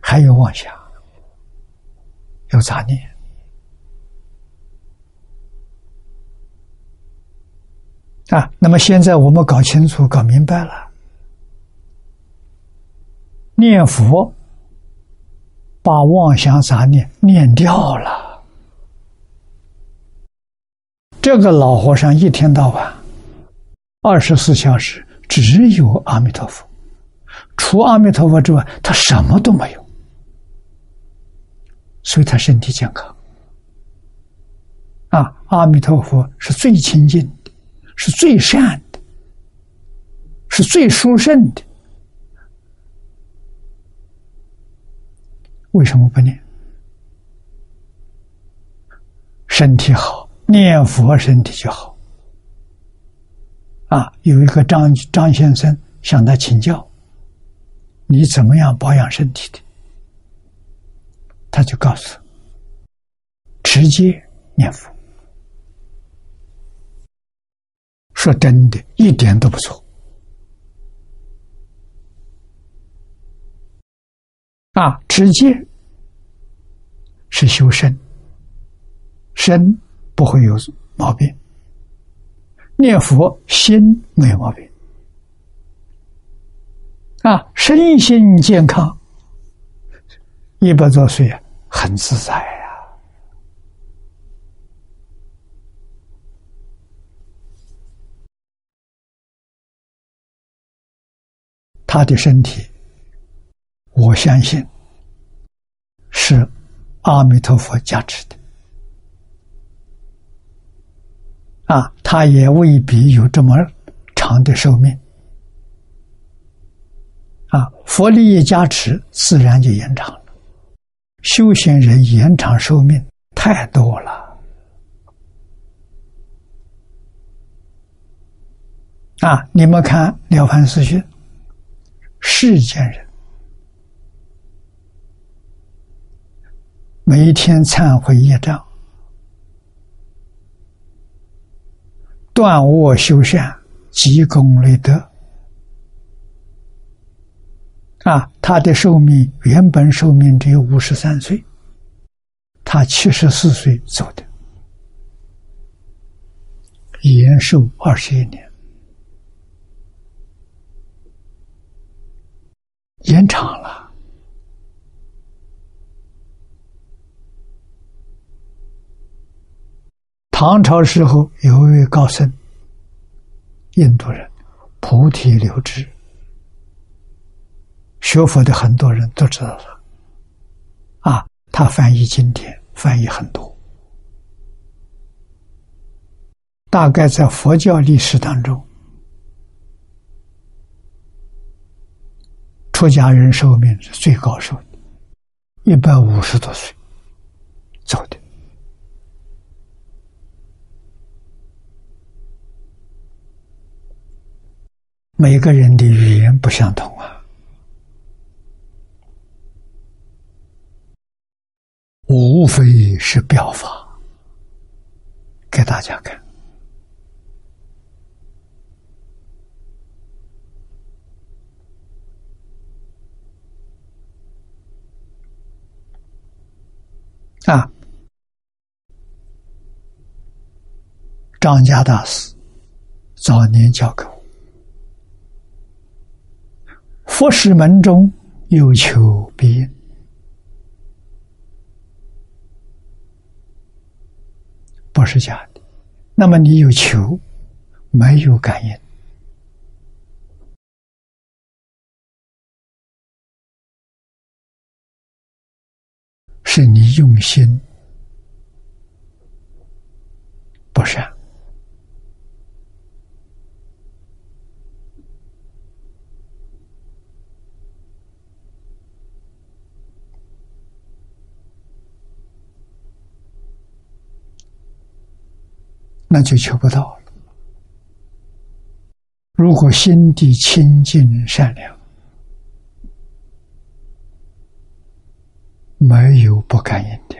还有妄想，有杂念啊。那么现在我们搞清楚、搞明白了，念佛。把妄想杂念念掉了，这个老和尚一天到晚，二十四小时只有阿弥陀佛，除阿弥陀佛之外，他什么都没有，所以他身体健康。啊，阿弥陀佛是最亲近，是最善的，是最殊胜的。为什么不念？身体好，念佛身体就好。啊，有一个张张先生向他请教：“你怎么样保养身体的？”他就告诉：“直接念佛。”说真的，一点都不错。啊，持戒。是修身，身不会有毛病；念佛心没有毛病。啊，身心健康，一百多岁啊很自在呀。他的身体，我相信是。阿弥陀佛加持的啊，他也未必有这么长的寿命啊。佛力一加持，自然就延长了。修行人延长寿命太多了啊！你们看《了凡四训》，世间人。每一天忏悔业障，断恶修善，积功累德。啊，他的寿命原本寿命只有五十三岁，他七十四岁走的，延寿二十一年，延长了。唐朝时候有一位高僧，印度人，菩提留支，学佛的很多人都知道他，啊，他翻译经典，翻译很多，大概在佛教历史当中，出家人寿命是最高寿的，一百五十多岁走的。每个人的语言不相同啊，无非是表法给大家看啊，张家大师早年教给我，佛事门中有求必应，不是假的。那么你有求，没有感应。是你用心不善，那就求不到了。如果心地清净善良。没有不感应的，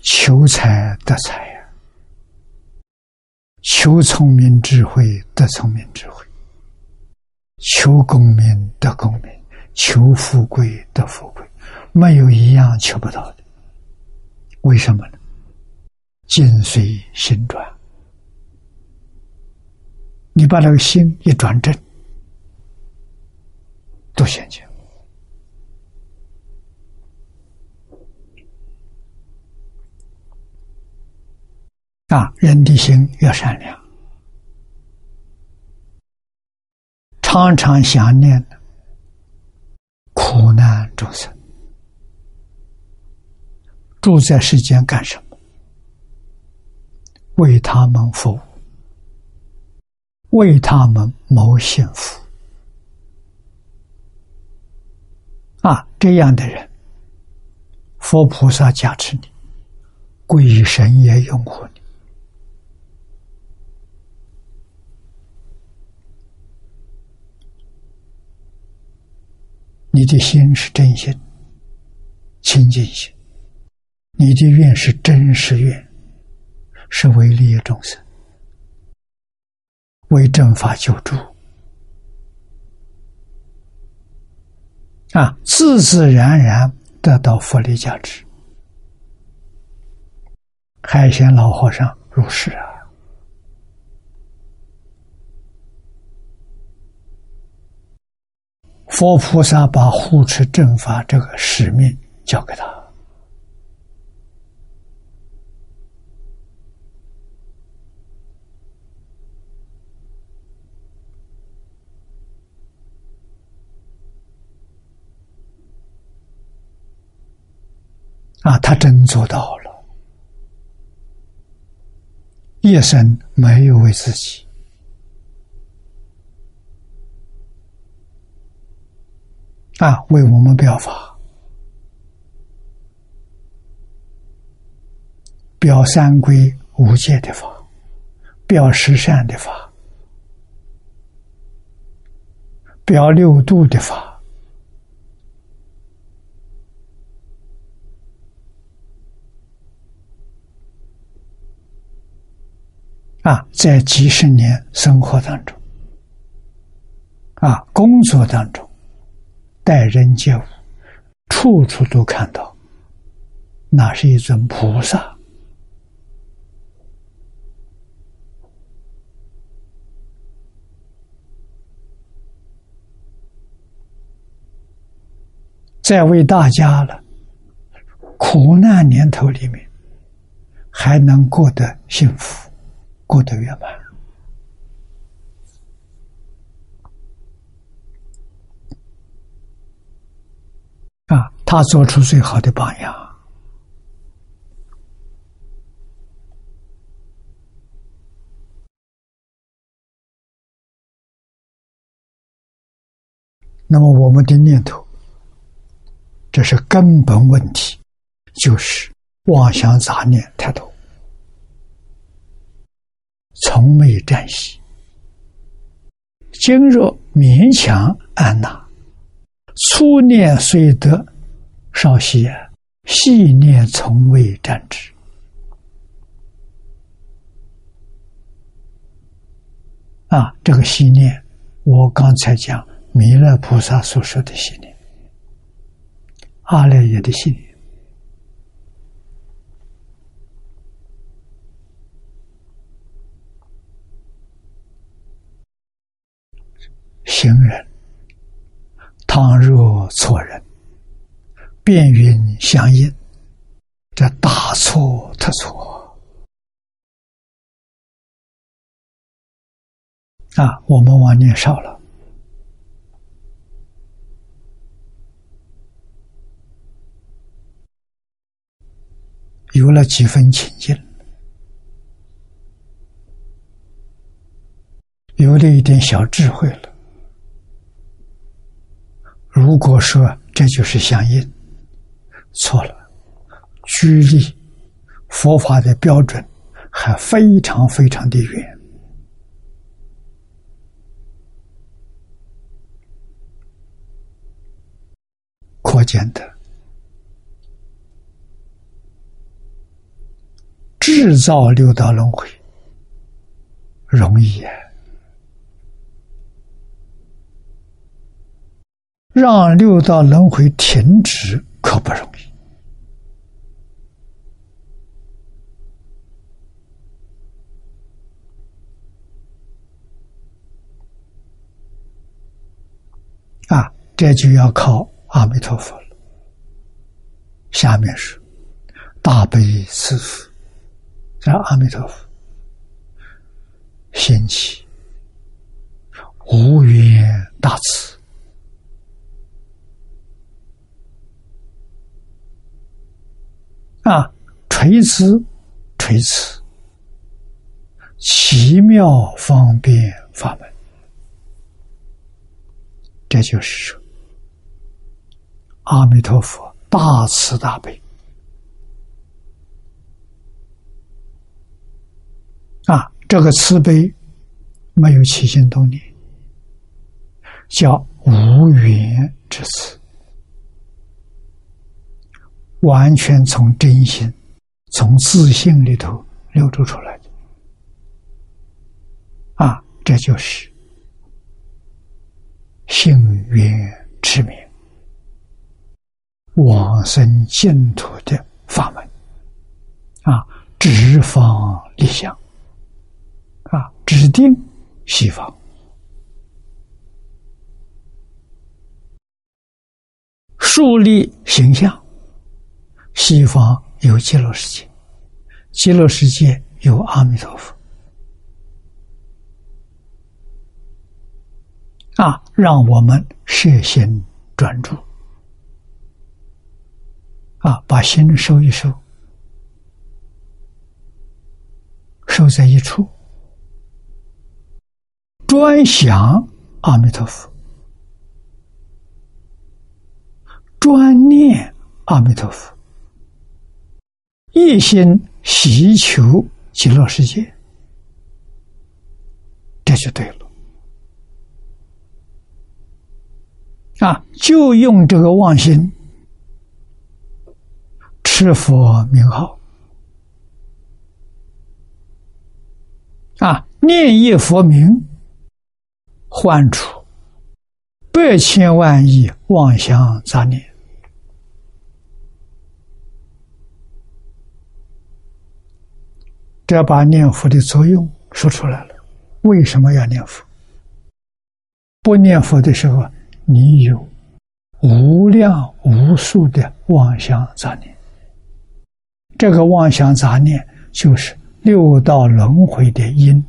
求财得财呀，求聪明智慧得聪明智慧，求功名得功名，求富贵得富贵，没有一样求不到的。为什么呢？境随心转，你把那个心一转正，都现前。啊，人的心要善良，常常想念苦难众生，住在世间干什么？为他们服务，为他们谋幸福。啊，这样的人，佛菩萨加持你，鬼神也拥护你。你的心是真心、清净心，你的愿是真实愿，是为利益众生、为正法救助啊，自自然然得到佛力价值。海鲜老和尚如是啊。佛菩萨把护持正法这个使命交给他，啊，他真做到了，一生没有为自己。啊，为我们表法，表三归五戒的法，表十善的法，表六度的法。啊，在几十年生活当中，啊，工作当中。待人接物，处处都看到，那是一尊菩萨，在为大家了。苦难年头里面，还能过得幸福，过得圆满。啊，他做出最好的榜样。那么我们的念头，这是根本问题，就是妄想杂念太多，从没占息。今若勉强安纳。初念虽得少息啊！信念从未断止啊！这个信念，我刚才讲弥勒菩萨所说的信念，阿赖耶的信念。行人，倘若错人。便云相应，这大错特错啊！我们往年少了，有了几分清净。有了一点小智慧了。如果说这就是相应，错了。距离佛法的标准还非常非常的远。可见的制造六道轮回容易呀。让六道轮回停止可不容易啊！这就要靠阿弥陀佛了。下面是大悲慈父，这阿弥陀佛兴起无缘大慈。啊，垂慈，垂慈，奇妙方便法门，这就是，阿弥陀佛大慈大悲啊，这个慈悲没有起心动念，叫无缘之慈。完全从真心、从自信里头流露出来的。啊，这就是幸运持名、往生净土的法门。啊，直方立想啊，指定西方，树立形象。西方有极乐世界，极乐世界有阿弥陀佛，啊，让我们摄心专注，啊，把心收一收，收在一处，专想阿弥陀佛，专念阿弥陀佛。一心祈求极乐世界，这就对了。啊，就用这个妄心持佛名号，啊，念一佛名，唤出百千万亿妄想杂念。要把念佛的作用说出来了。为什么要念佛？不念佛的时候，你有无量无数的妄想杂念。这个妄想杂念就是六道轮回的因。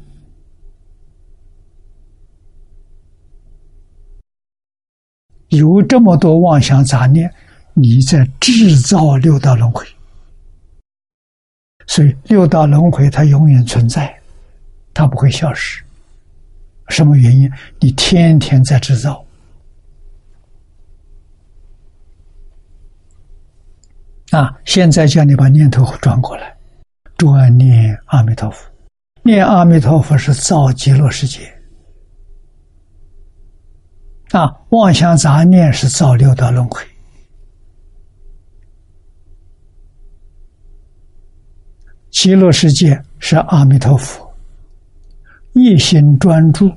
有这么多妄想杂念，你在制造六道轮回。所以六道轮回它永远存在，它不会消失。什么原因？你天天在制造啊！现在叫你把念头转过来，转念阿弥陀佛，念阿弥陀佛是造极乐世界啊！妄想杂念是造六道轮回。极乐世界是阿弥陀佛一心专注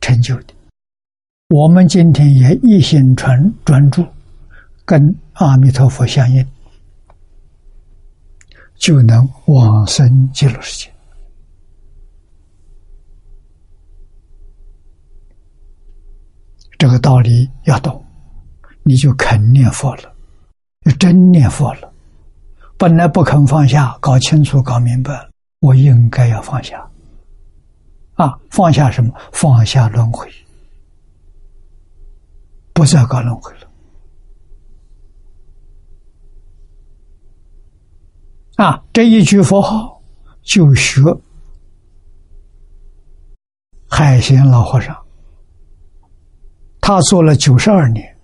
成就的，我们今天也一心专专注，跟阿弥陀佛相应，就能往生极乐世界。这个道理要懂，你就肯念佛了，就真念佛了。本来不肯放下，搞清楚、搞明白了，我应该要放下。啊，放下什么？放下轮回，不再搞轮回了。啊，这一句佛号就学海贤老和尚，他做了九十二年，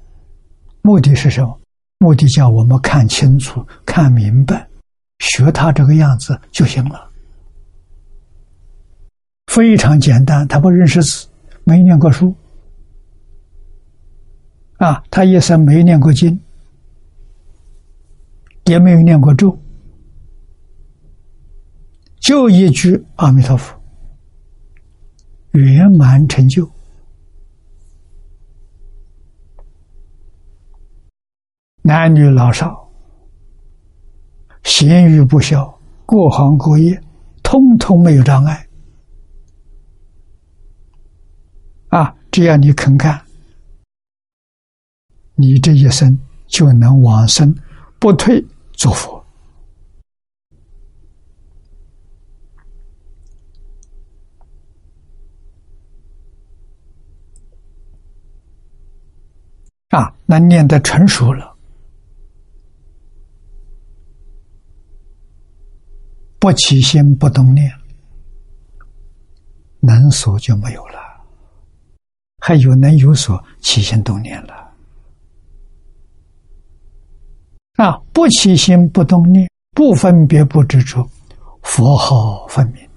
目的是什么？目的叫我们看清楚、看明白，学他这个样子就行了。非常简单，他不认识字，没念过书，啊，他一生没念过经，也没有念过咒。就一句阿弥陀佛，圆满成就，男女老少，咸鱼不消，各行各业，通通没有障碍。啊，只要你肯干，你这一生就能往生，不退做佛。啊，那念得成熟了，不起心不动念，能所就没有了，还有能有所起心动念了。啊，不起心不动念，不分别不执着，佛号分明。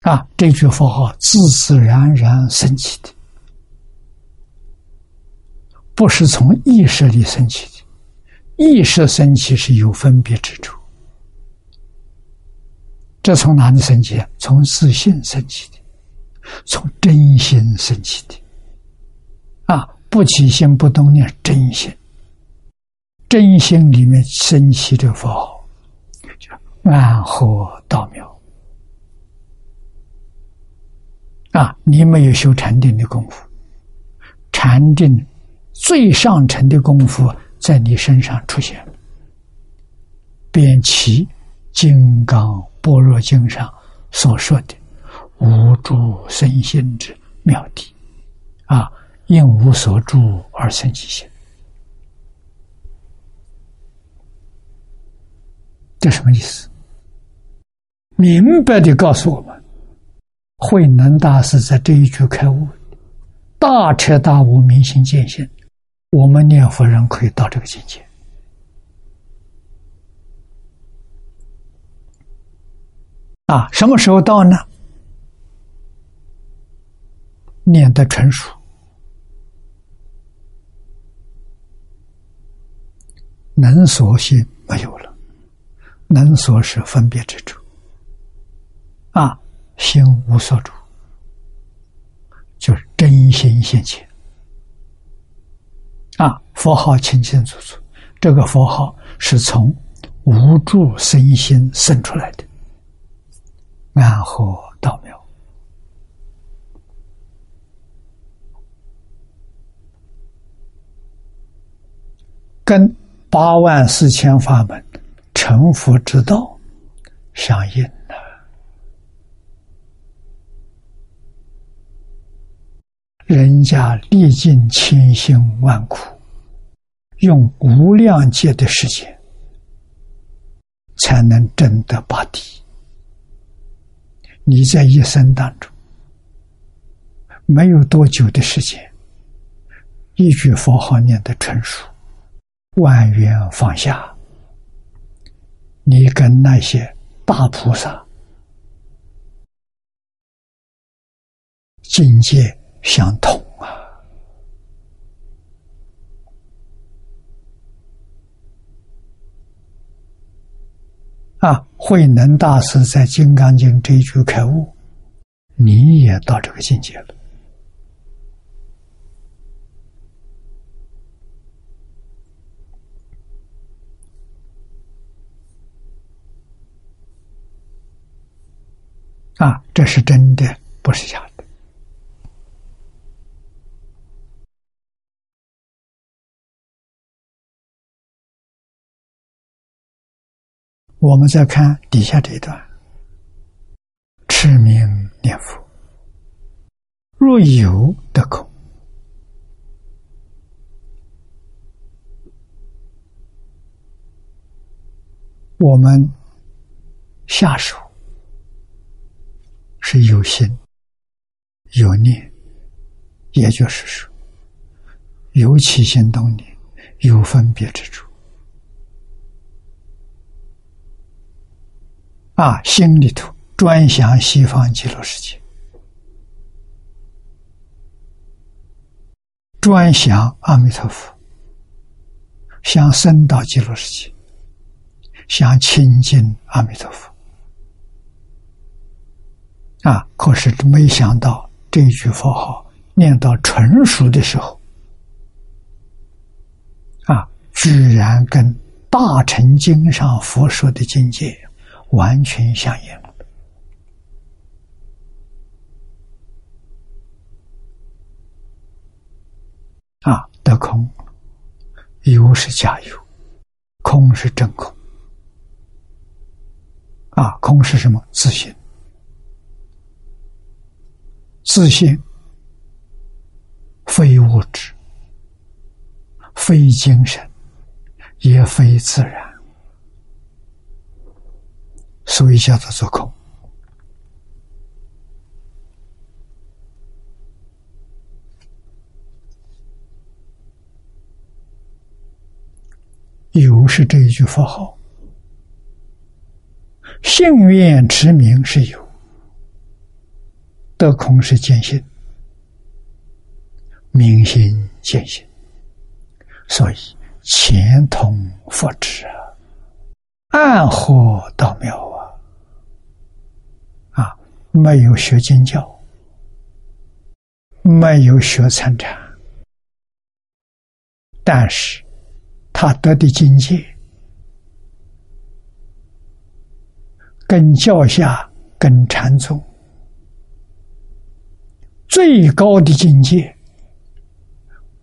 啊，这句佛号自自然然升起的，不是从意识里升起的。意识升起是有分别之处，这从哪里升起？从自信升起的，从真心升起的。啊，不起心不动念，真心，真心里面升起的佛号，叫安和道妙。啊，你没有修禅定的功夫，禅定最上乘的功夫在你身上出现了。便其《金刚般若经》上所说的“无住生心之妙谛”，啊，因无所住而生其心，这什么意思？明白的告诉我们。慧能大师在这一句开悟，大彻大悟，明心见性。我们念佛人可以到这个境界啊！什么时候到呢？念的成熟，能所性没有了，能所是分别之处啊。心无所住，就是真心现前啊！佛号清清楚楚，这个佛号是从无住身心生出来的，安和道妙，跟八万四千法门成佛之道相应。人家历尽千辛万苦，用无量劫的时间，才能证得八地。你在一生当中，没有多久的时间，一句佛号念得成熟，万缘放下，你跟那些大菩萨境界。相同啊！啊，慧能大师在《金刚经》这一句开悟，你也到这个境界了啊！这是真的，不是假的。我们再看底下这一段：持名念佛，若有得空。我们下手是有心、有念，也就是说，有起心动念，有分别之处。啊，心里头专想西方极乐世界，专想阿弥陀佛，想升到极乐世界，想亲近阿弥陀佛。啊，可是没想到这句佛号念到纯熟的时候，啊，居然跟大乘经上佛说的境界。完全相应啊！得空，有是假有，空是真空啊！空是什么？自信，自信非物质，非精神，也非自然。所以叫做做空，有是这一句佛号，信愿持名是有，得空是见性，明心见性，所以前通佛智啊，暗合道妙。没有学经教，没有学参禅，但是他得的境界，跟教下、跟禅宗最高的境界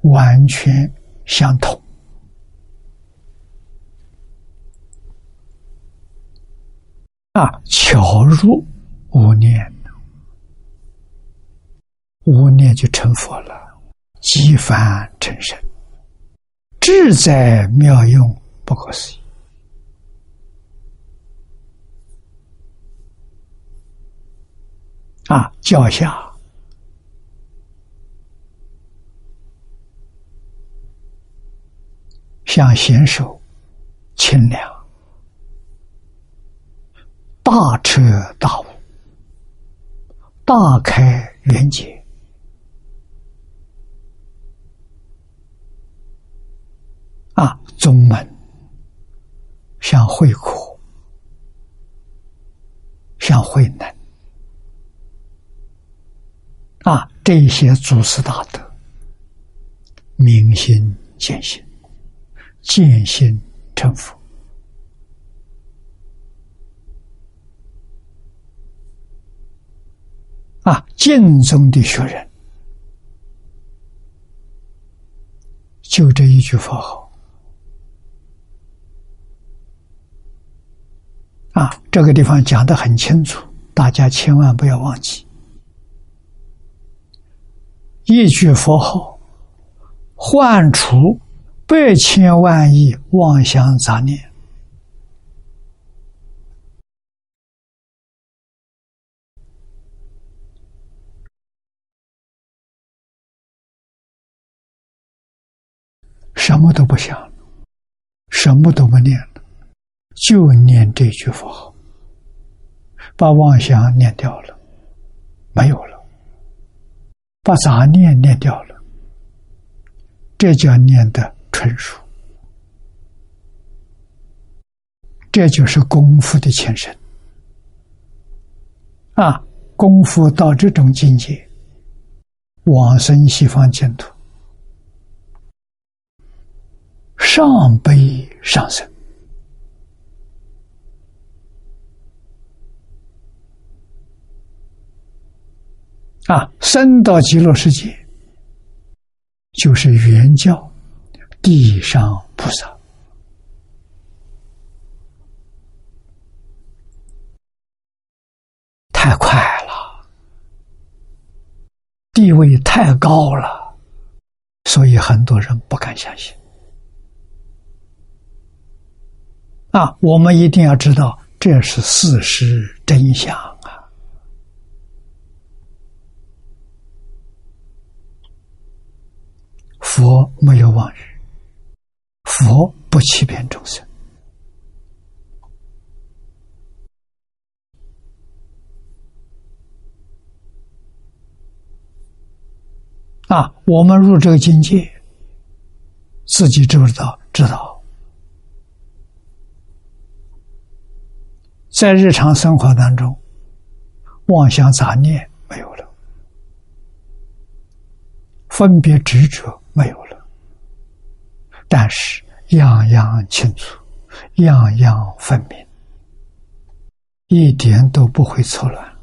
完全相同啊！巧入。无念，无念就成佛了，即凡成神，志在妙用，不可思议。啊，脚下像贤手，清凉，大彻大悟。大开圆解啊，宗门像慧苦，像慧能啊，这些祖师大德，明心见性，见性成佛。啊，净宗的学人，就这一句佛号。啊，这个地方讲的很清楚，大家千万不要忘记。一句佛号，换除百千万亿妄想杂念。什么都不想，什么都不念了，就念这句佛号，把妄想念掉了，没有了，把杂念念掉了，这叫念的纯熟，这就是功夫的前身啊！功夫到这种境界，往生西方净土。上悲上生啊三到极乐世界就是原教地上菩萨。太快了地位太高了所以很多人不敢相信。啊，我们一定要知道这是事实真相啊！佛没有妄语，佛不欺骗众生。啊，我们入这个境界，自己知不知道？知道。在日常生活当中，妄想杂念没有了，分别执着没有了，但是样样清楚，样样分明，一点都不会错乱。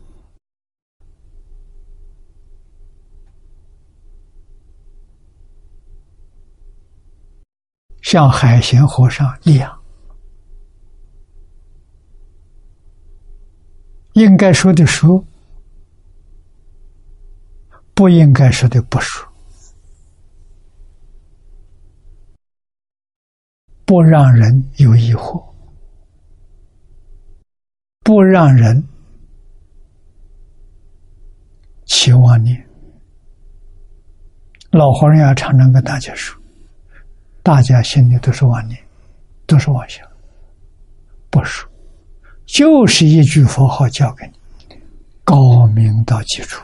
像海贤和尚一样，应该说的说，不应该说的不说，不让人有疑惑，不让人起妄念。老和尚要常常跟大家说。大家心里都是妄念，都是妄想，不说，就是一句佛号教给你，高明到基础。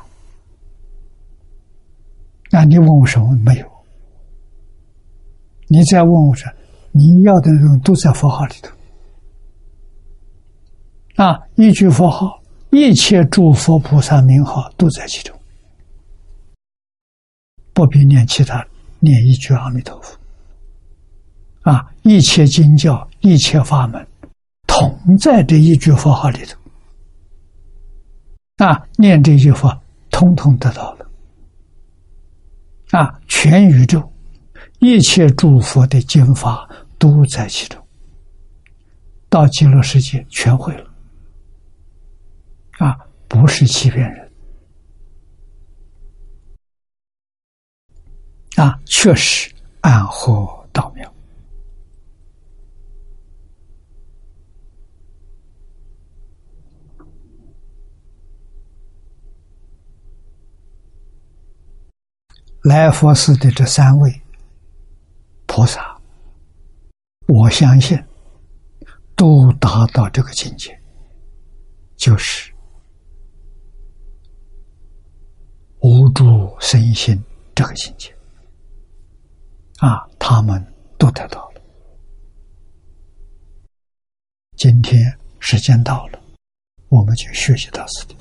那你问我什么？没有。你再问我说，你要的那种都在佛号里头。啊，一句佛号，一切诸佛菩萨名号都在其中，不必念其他，念一句阿弥陀佛。啊！一切经教、一切法门，同在这一句佛号里头。啊，念这句佛，通通得到了。啊，全宇宙一切诸佛的经法都在其中，到极乐世界全会了。啊，不是欺骗人。啊，确实暗合道妙。来佛寺的这三位菩萨，我相信都达到这个境界，就是无助身心这个境界啊，他们都得到了。今天时间到了，我们就学习到此地。